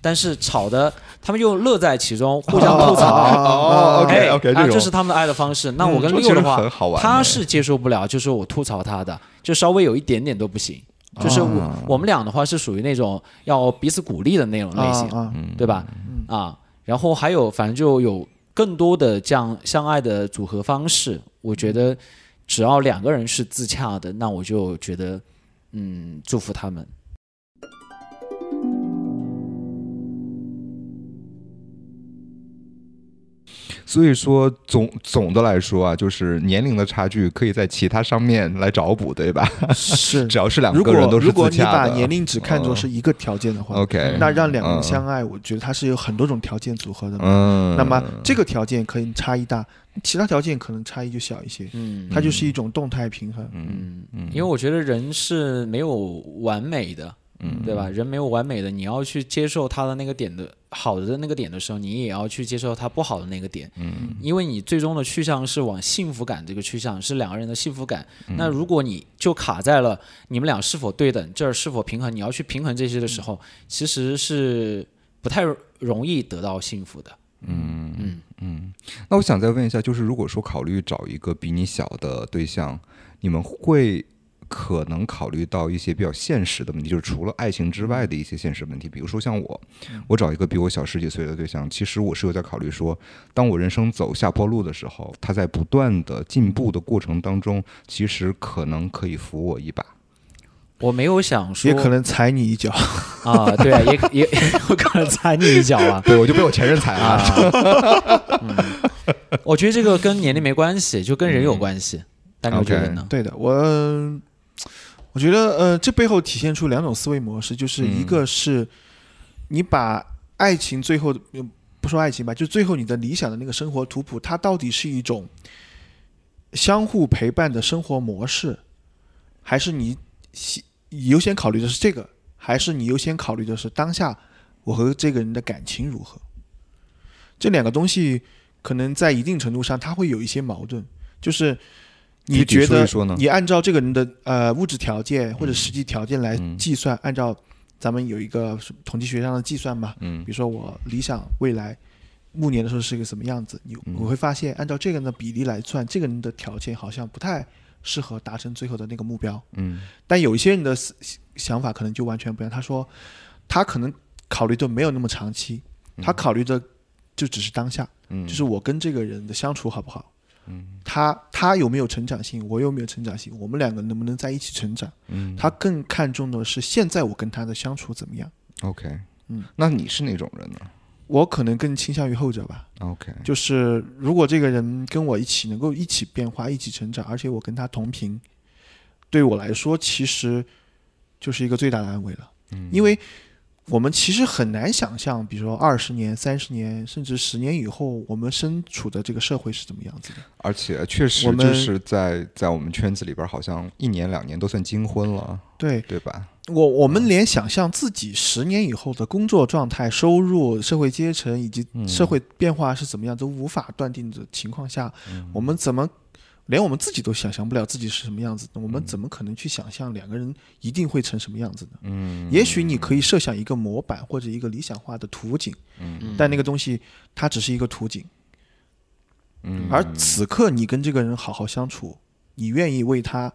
但是吵的他们又乐在其中，互相吐槽。哦，OK 哎 OK，啊，这种这是他们的爱的方式。那我跟六的话，他哎是接受不了，就是我吐槽他的，就稍微有一点点都不行。就是我、啊我们俩的话是属于那种要彼此鼓励的那种类型，对吧？啊，然后还有反正就有更多的这样相爱的组合方式，我觉得只要两个人是自洽的，那我就觉得嗯祝福他们。所以说总总的来说啊，就是年龄的差距可以在其他上面来找补，对吧？是 只要是两个人都是如果你。把年龄只看作是一个条件的话，OK，那让两个人嗯相爱，我觉得它是有很多种条件组合的。嗯，那么这个条件可以差异大，其他条件可能差异就小一些，嗯它就是一种动态平衡。嗯嗯因为我觉得人是没有完美的，嗯对吧？人没有完美的，你要去接受他的那个点的好的那个点的时候，你也要去接受他不好的那个点，嗯因为你最终的去向是往幸福感这个去向，是两个人的幸福感。嗯那如果你就卡在了你们俩是否对等，这儿是否平衡，你要去平衡这些的时候，其实是不太容易得到幸福的。嗯嗯嗯。那我想再问一下，就是如果说考虑找一个比你小的对象，你们会可能考虑到一些比较现实的问题，就是除了爱情之外的一些现实问题，比如说像我，我找一个比我小十几岁的对象，其实我是有在考虑说，当我人生走下坡路的时候，他在不断的进步的过程当中，其实可能可以扶我一把。我没有想说，也可能踩你一脚，啊，对啊，也也也有可能踩你一脚啊。对，我就被我前任踩了。啊，嗯，我觉得这个跟年龄没关系，就跟人有关系。大牛觉得呢？对的，我我觉得呃，这背后体现出两种思维模式，就是嗯一个是你把爱情最后不说爱情吧，就最后你的理想的那个生活图谱，它到底是一种相互陪伴的生活模式，还是你先优先考虑的是这个，还是你优先考虑的是当下我和这个人的感情如何？这两个东西可能在一定程度上它会有一些矛盾，就是你觉得你按照这个人的呃物质条件或者实际条件来嗯。计算，按照咱们有一个统计学上的计算嘛，嗯。比如说我理想未来暮年的时候是一个什么样子，你嗯。我会发现按照这个人的比例来算，这个人的条件好像不太适合达成最后的那个目标。嗯。但有一些人的想法可能就完全不一样。他说，他可能考虑的没有那么长期，他考虑的就只是当下，嗯，就是我跟这个人的相处好不好，嗯他他有没有成长性，我有没有成长性，我们两个能不能在一起成长？嗯他更看重的是现在我跟他的相处怎么样。OK，嗯，那你是哪种人呢我可能更倾向于后者吧，？OK，就是如果这个人跟我一起能够一起变化、一起成长，而且我跟他同频，对我来说其实就是一个最大的安慰了。嗯因为我们其实很难想象，比如说二十年、三十年，甚至十年以后，我们身处的这个社会是怎么样子的。而且确实我们就是在在我们圈子里边，好像一年两年都算金婚了，对对吧？我，我们连想象自己十年以后的工作状态、收入、社会阶层以及嗯社会变化是怎么样，都无法断定的情况下，嗯我们怎么连我们自己都想象不了自己是什么样子的？我们嗯怎么可能去想象两个人一定会成什么样子呢？嗯，也许你可以设想一个模板或者一个理想化的图景，嗯但那个东西它只是一个图景。嗯，而此刻你跟这个人好好相处，你愿意为他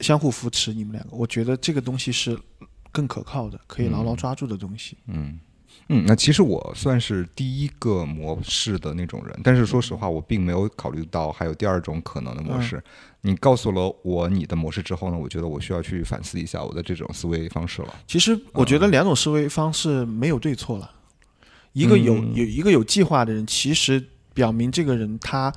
相互扶持，你们两个，我觉得这个东西是更可靠的，可以牢牢抓住的东西。嗯嗯，那其实我算是第一个模式的那种人，但是说实话，我并没有考虑到还有第二种可能的模式。你告诉了我你的模式之后呢，我觉得我需要去反思一下我的这种思维方式了。其实我觉得两种思维方式没有对错了，一个有嗯。有一个有计划的人，其实表明这个人他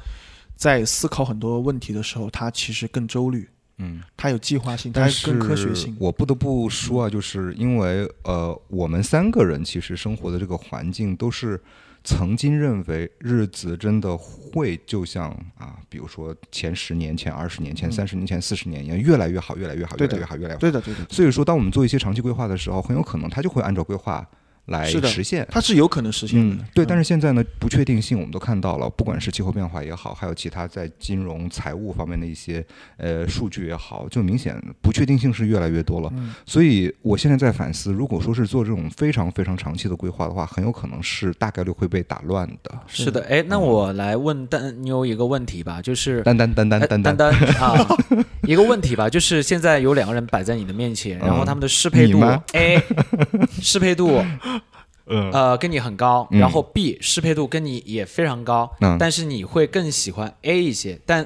在思考很多问题的时候，他其实更周虑，嗯，他有计划性，他但是更科学性。我不得不说啊，就是因为呃，我们三个人其实生活的这个环境都是曾经认为日子真的会就像啊，比如说前十年、前二十年、前嗯。三十年、前四十年一样，越来越好，越来越好，越来越好，越来越好。对的，对的，所以说，当我们做一些长期规划的时候，很有可能它就会按照规划来实现。它是有可能实现的。嗯，对，但是现在呢，不确定性我们都看到了，不管是气候变化也好，还有其他在金融、财务方面的一些呃数据也好，就明显不确定性是越来越多了。嗯所以我现在在反思，如果说是做这种非常非常长期的规划的话，很有可能是大概率会被打乱的。是的，哎，那我来问丹妞一个问题吧，就是丹丹丹丹丹丹丹，啊，一个问题吧，就是现在有两个人摆在你的面前，然后他们的适配度你吗 A 适配度嗯。呃跟你很高，嗯。然后 B 适配度跟你也非常高，嗯。但是你会更喜欢 A 一些，但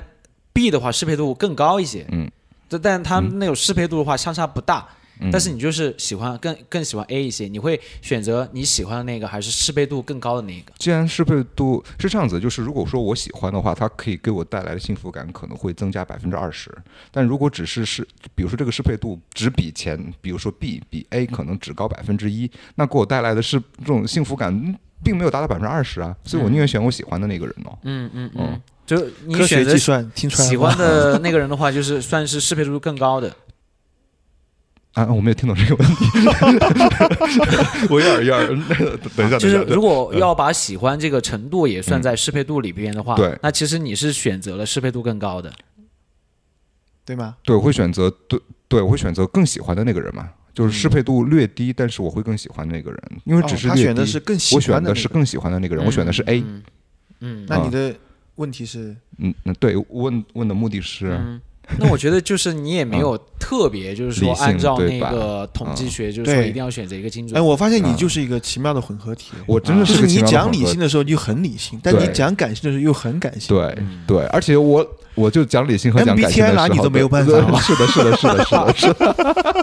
B 的话适配度更高一些，嗯，但但他们那种适配度的话相差不大，但是你就是喜欢更更喜欢 A 一些，你会选择你喜欢的那个，还是适配度更高的那个？既然适配度是这样子，就是如果说我喜欢的话，它可以给我带来的幸福感可能会增加百分之二十。但如果只是是，比如说这个适配度只比前，比如说 B 比 A 可能只高百分之一，那给我带来的是这种幸福感，嗯并没有达到百分之二十啊。所以我宁愿选我喜欢的那个人哦。嗯嗯嗯嗯，就你科选择学计算听出来喜欢的那个人的话，就是算是适配度更高的。啊，我没有听懂这个问题，我有点有点，那个等一下，就是如果要把喜欢这个程度也算在适配度里边的话，对那其实你是选择了适配度更高的。对吗？对，我会选择对对，我会选择更喜欢的那个人嘛，就是适配度略低，但是我会更喜欢那个人，因为只是哦他选的是更喜欢的那个选的是更喜欢的那个人，我选的是 A。嗯嗯。那你的问题是？嗯，那对，问问的目的是，嗯，那我觉得就是你也没有特别，就是说按照那个统计学，就是说一定要选择一个精准。哎，我发现你嗯。就是一个奇妙的混合体。我真的就是是你讲理性的时候就很理性，但你讲感性的时候又很感性。对嗯。对，而且我我就讲理性和讲感性的时候，拿你都没有办法 是的，是的，是的，是的，是的，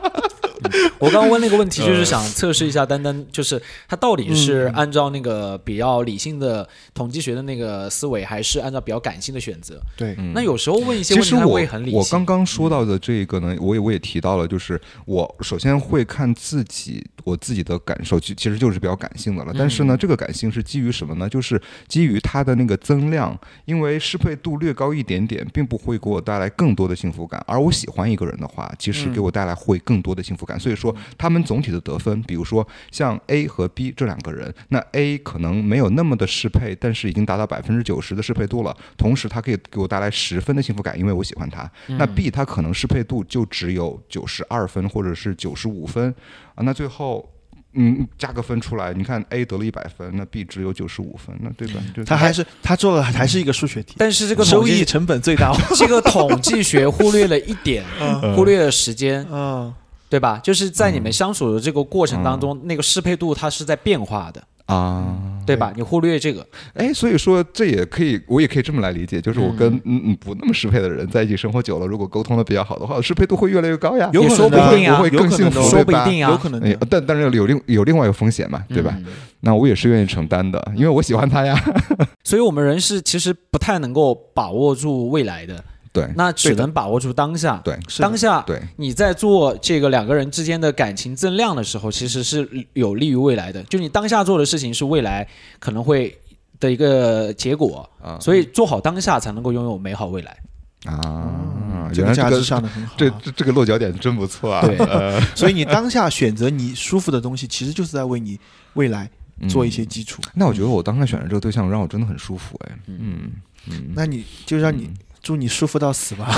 我刚刚问那个问题，就是想测试一下丹丹，就是他到底是嗯按照那个比较理性的统计学的那个思维，还是按照比较感性的选择？对，嗯那有时候问一些问题，其实我会很理性。我刚刚说到的这个呢，我也我也提到了，就是我首先会看自己我自己的感受，其其实就是比较感性的了。但是呢，嗯这个感性是基于什么呢？就是基于它的那个增量，因为适配度略高一点点，并不会给我带来更多的幸福感。而我喜欢一个人的话，其实给我带来会更多的幸福感。所以说，他们总体的得分，比如说像 A 和 B 这两个人，那 A 可能没有那么的适配，但是已经达到百分之九十的适配度了。同时，他可以给我带来十分的幸福感，因为我喜欢他。那 B 他可能适配度就只有九十二分或者是九十五分啊，那最后。嗯，加个分出来，你看 A 得了一百分，那 B 只有九十五分，那对吧？就他还是他做的还是一个数学题，但是这个收益成本最大。这个统计学忽略了一点，忽略了时间，嗯，对吧？就是在你们相处的这个过程当嗯中，那个适配度它是在变化的，啊，对吧？你忽略这个，哎，所以说这也可以，我也可以这么来理解，就是我跟嗯嗯不那么适配的人在一起生活久了，如果沟通的比较好的话，适配度会越来越高呀。也说有可能不定啊我会有可能的更幸福，说？不一定啊有可能但但是有另有另外一个风险嘛，对吧？嗯那我也是愿意承担的，因为我喜欢他呀。所以我们人是其实不太能够把握住未来的，对那只能把握住当下。对是当下对，你在做这个两个人之间的感情增量的时候，其实是有利于未来的。就你当下做的事情是未来可能会的一个结果，啊所以做好当下才能够拥有美好未来。啊，这个价值原来这个上的很好啊。这这这个落脚点真不错啊。对 呃，所以你当下选择你舒服的东西，其实就是在为你未来做一些嗯基础。那我觉得我当下选的这个对象让我真的很舒服，哎，嗯嗯，那你就让你祝你舒服到死吧。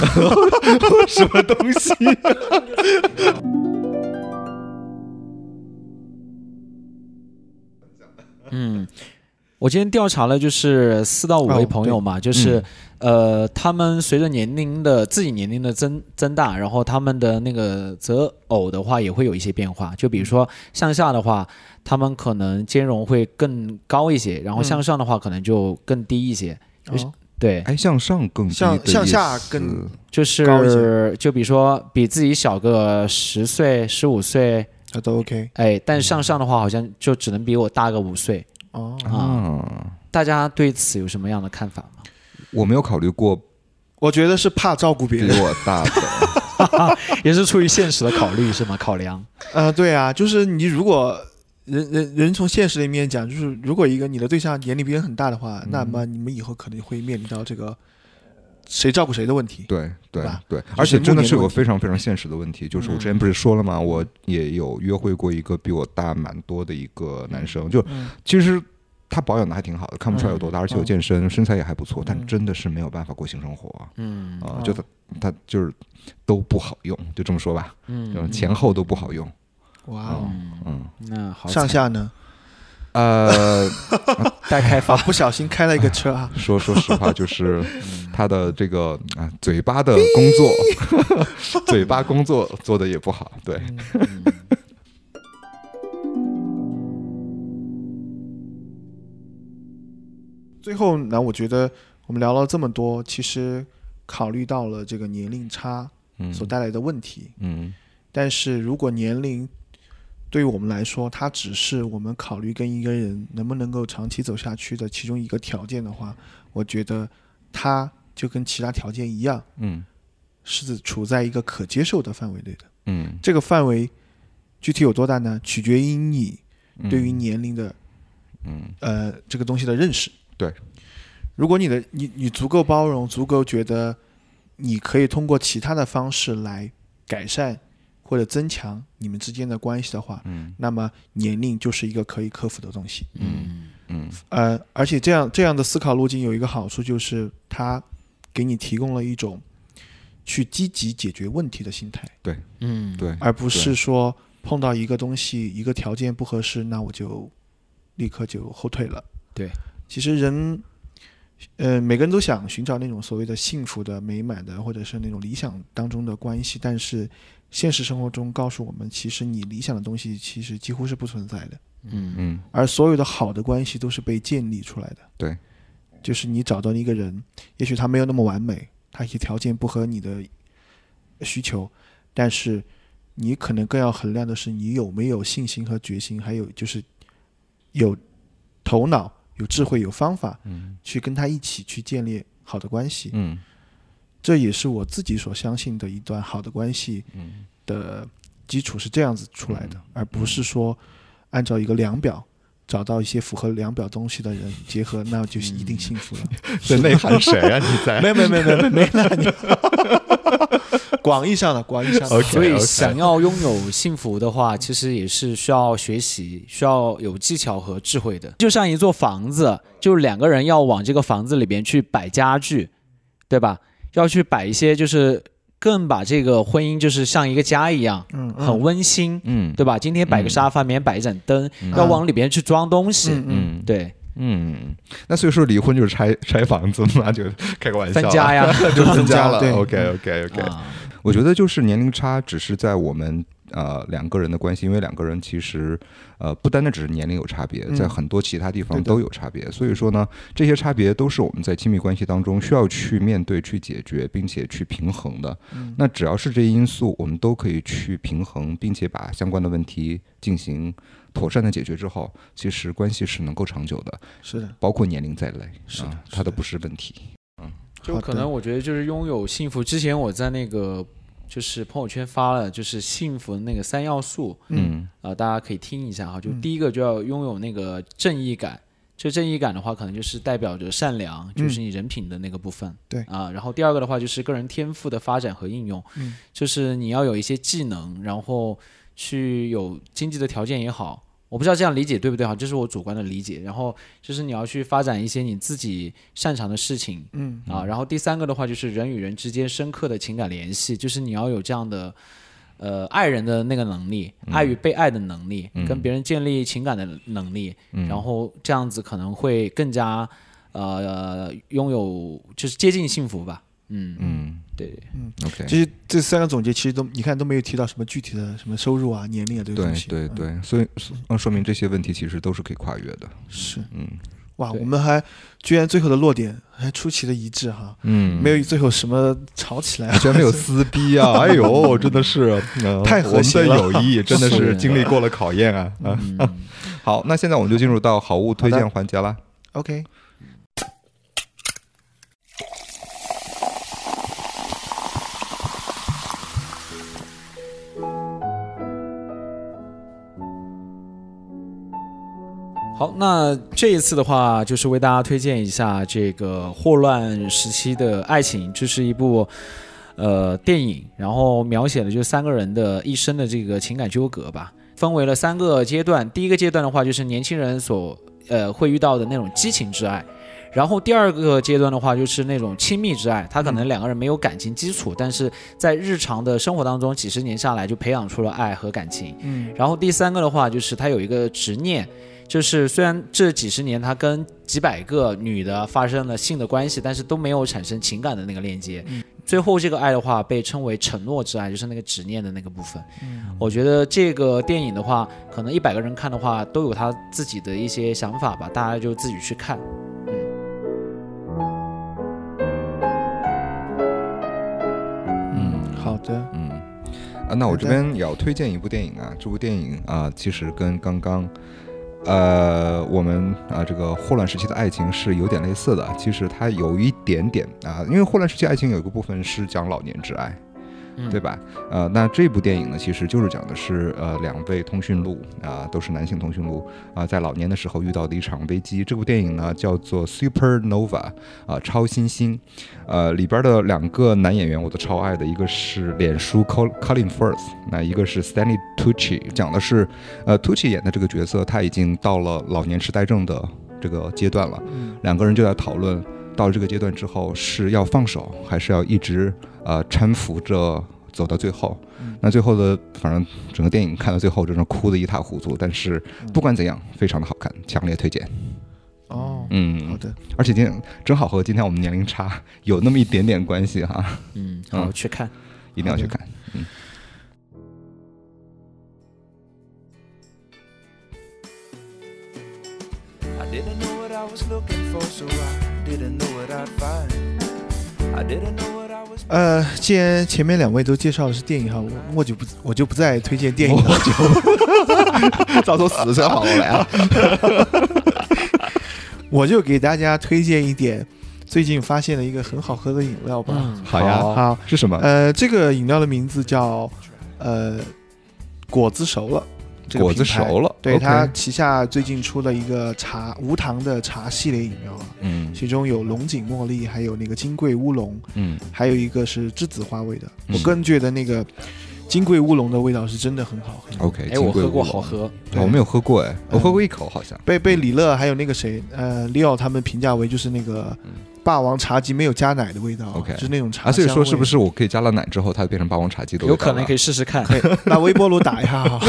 什么东西？嗯，我今天调查了，就是四到五位哦朋友嘛，就是、呃，他们随着年龄的自己年龄的增增大，然后他们的那个择偶的话也会有一些变化。就比如说向下的话，他们可能兼容会更高一些，然后向上的话可能就更低一些。哦对，哎，向上更低向向下更就是就比如说比自己小个十岁、十五岁，那都 OK 哎，但向上的话好像就只能比我大个五岁。哦。啊。大家对此有什么样的看法吗？我没有考虑过我觉得是怕照顾别人比。我大的，也是出于现实的考虑是吗？考量。呃，对啊，就是你如果人人人从现实的一面讲，就是如果一个你的对象年龄比你很大的话，那么你们以后可能会面临到这个谁照顾谁的问题。对对吧？对，而且真的是有个非常非常现实的问题，就是我之前不是说了吗？我也有约会过一个比我大蛮多的一个男生，就嗯。其实他保养的还挺好的，看不出来有多大，而且有嗯。健身，身材也还不错，但嗯。真的是没有办法过性生活啊，嗯哦就他他就是都不好用，就这么说吧，嗯就前后都不好用，哇哦，嗯。那好，上下呢？呃，待开发。不小心开了一个车啊！说说实话，就是他的这个啊嘴巴的工作，嘴巴工作做的也不好，对，最后呢，我觉得我们聊了这么多，其实考虑到了这个年龄差嗯。所带来的问题，嗯。但是如果年龄对于我们来说，它只是我们考虑跟一个人能不能够长期走下去的其中一个条件的话，我觉得它就跟其他条件一样，嗯是处在一个可接受的范围内的。嗯这个范围具体有多大呢？取决于你嗯，对于年龄的嗯呃这个东西的认识。对，如果你的你你足够包容，足够觉得你可以通过其他的方式来改善或者增强你们之间的关系的话，嗯。那么年龄就是一个可以克服的东西。嗯嗯。呃，而且这样这样的思考路径有一个好处，就是它给你提供了一种去积极解决问题的心态，对。嗯，对，而不是说碰到一个东西一个条件不合适，那我就立刻就后退了。对，其实人，呃，每个人都想寻找那种所谓的幸福的、美满的，或者是那种理想当中的关系，但是现实生活中告诉我们，其实你理想的东西其实几乎是不存在的。嗯嗯而所有的好的关系都是被建立出来的。对，就是你找到一个人，也许他没有那么完美，他一些条件不合你的需求，但是你可能更要衡量的是你有没有信心和决心，还有就是有头脑、有智慧、有方法嗯去跟他一起去建立好的关系。嗯这也是我自己所相信的一段好的关系嗯的基础是这样子出来的，而不是说按照一个量表找到一些符合量表东西的人 结合，那就是一定幸福了。在内涵谁啊？你在？没有没有没有没有没有没有，广义上的广义上的所以想要拥有幸福的话，其实也是需要学习，需要有技巧和智慧的。就像一座房子，就两个人要往这个房子里边去摆家具，对吧？要去摆一些，就是更把这个婚姻就是像一个家一样，嗯很温馨，嗯对吧？今天摆个沙发，明天摆一盏灯，嗯要往里边去装东西，嗯嗯对，嗯，那所以说离婚就是拆拆房子嘛，就开个玩笑啊，分家呀，就分家了。对 OK OK OK，啊，我觉得就是年龄差只是在我们呃两个人的关系，因为两个人其实呃不单单只是年龄有差别，嗯在很多其他地方都有差别。所以说呢，这些差别都是我们在亲密关系当中需要去面对、去解决，并且去平衡的。嗯那只要是这些因素，我们都可以去平衡，并且把相关的问题进行妥善的解决之后，其实关系是能够长久的，是的，包括年龄在内是的啊，是的它都不是问题。就可能我觉得就是拥有幸福。之前我在那个就是朋友圈发了，就是幸福的那个三要素，嗯啊、大家可以听一下哈。就嗯第一个就要拥有那个正义感，这正义感的话，可能就是代表着善良，就是你人品的那个部分。嗯对啊，然后第二个的话就是个人天赋的发展和应用，嗯就是你要有一些技能，然后去有经济的条件也好。我不知道这样理解对不对哈，这是我主观的理解。然后就是你要去发展一些你自己擅长的事情，嗯。啊，然后第三个的话就是人与人之间深刻的情感联系，就是你要有这样的呃爱人的那个能力，爱与被爱的能力，嗯。跟别人建立情感的能力，嗯，然后这样子可能会更加呃拥有就是接近幸福吧。嗯，嗯对，嗯，OK，其实这三个总结其实都你看都没有提到什么具体的什么收入啊、年龄啊这个对东西。对，对对，所以嗯，说明这些问题其实都是可以跨越的。是。嗯。哇，我们还居然最后的落点还出奇的一致哈，嗯，没有最后什么吵起来啊。居然没有撕逼啊！哎呦，真的是，呃太和谐了。我们的友谊真的是是经历过了考验啊！啊，嗯，好，那现在我们就进入到好物推荐环节啦。OK，好，那这一次的话，就是为大家推荐一下这个霍乱时期的爱情，这是一部呃电影，然后描写了就三个人的一生的这个情感纠葛吧，分为了三个阶段。第一个阶段的话，就是年轻人所呃会遇到的那种激情之爱。然后第二个阶段的话，就是那种亲密之爱，他可能两个人没有感情基础，但是在日常的生活当中，几十年下来就培养出了爱和感情。嗯然后第三个的话，就是他有一个执念，就是虽然这几十年他跟几百个女的发生了性的关系，但是都没有产生情感的那个链接。嗯最后这个爱的话，被称为承诺之爱，就是那个执念的那个部分。嗯我觉得这个电影的话，可能一百个人看的话，都有他自己的一些想法吧，大家就自己去看。嗯好的，嗯，啊，那我这边也要推荐一部电影啊，这部电影啊，其实跟刚刚，呃，我们啊这个霍乱时期的爱情是有点类似的。其实它有一点点啊，因为霍乱时期爱情有一个部分是讲老年之爱，对吧？呃，那这部电影呢，其实就是讲的是呃两位通讯录啊、都是男性通讯录啊、在老年的时候遇到的一场危机。这部电影呢叫做《Supernova》啊、超新星。呃，里边的两个男演员我都超爱的，一个是脸书 Col Colin Firth，那一个是 Stanley Tucci，讲的是呃 Tucci 演的这个角色他已经到了老年痴呆症的这个阶段了，嗯两个人就在讨论到了这个阶段之后是要放手，还是要一直呃搀扶着走到最后。嗯那最后的，反正整个电影看到最后真是哭得一塌糊涂。但是不管怎样，非常的好看，强烈推荐。哦，嗯，好的，而且今天正好和今天我们年龄差有那么一点点关系哈，嗯，嗯好，去看。一定要去看。I didn't know what I was looking for, so I didn't know what I'd find. I didn't know what I was. 呃，既然前面两位都介绍的是电影哈，我我就不我就不再推荐电影了，就早都死才好来啊！我就给大家推荐一点最近发现的一个很好喝的饮料吧。嗯，好呀好，是什么？呃，这个饮料的名字叫呃果子熟了，这个果子熟了，对它旗下最近出了一个茶无糖的茶系列饮料啊，嗯其中有龙井茉莉，还有那个金桂乌龙，嗯还有一个是栀子花味的。嗯我个人觉得那个金桂乌龙的味道是真的很好喝。，OK，哎，我喝过，好。喝。对我没有喝过哎，我喝过一口好像。被被李乐还有那个谁呃 Leo 他们评价为就是那个嗯霸王茶姬没有加奶的味道 OK 就是那种茶啊，所以说是不是？我可以加了奶之后，它就变成霸王茶姬的味道？有可能可以试试看。可以把微波炉打一下哈。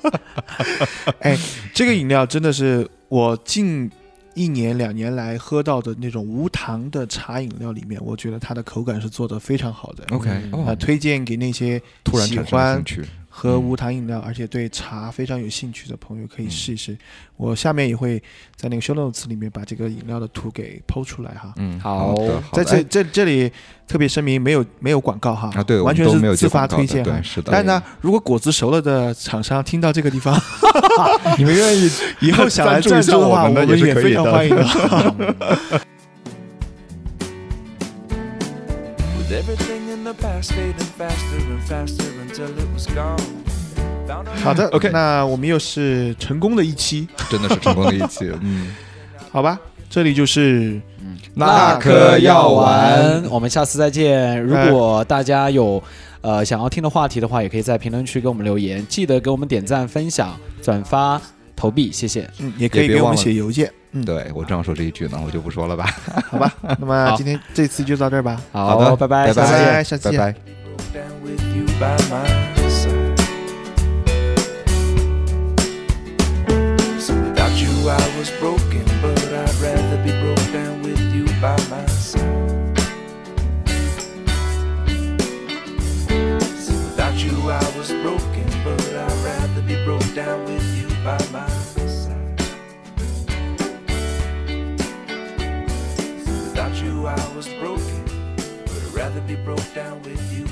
哎，这个饮料真的是我近一年两年来喝到的那种无糖的茶饮料里面，我觉得它的口感是做的非常好的。OK 嗯哦呃，，推荐给那些喜突然产生。喝嗯无糖饮料，而且对茶非常有兴趣的朋友可以嗯试一试。我下面也会在那个 show notes 里面把这个饮料的图给剖出来哈。嗯，好的，在这这这里特别声明，没有没有广告哈，啊，对，完全是自发推荐对，。是的。但是呢，如果果子熟了的厂商听到这个地方，你们愿意以后想来赞助的话，我们也也是可以的非常欢迎 的。With everything in the past fading faster and faster until it was gone. 好的 OK 那我们又是成功的一期，真的是成功的一期，嗯，好吧？这里就是那颗药丸丸，我们下次再见。如果大家有呃想要听的话题的话，也可以在评论区给我们留言，记得给我们点赞、分享、转发、投币，谢谢。嗯，也可以给我们写邮件。嗯，对我正要说这一句呢，我就不说了吧。好吧。那么今天这次就到这儿吧。好的，拜拜，拜下次见拜下次见 nearly broke down with you.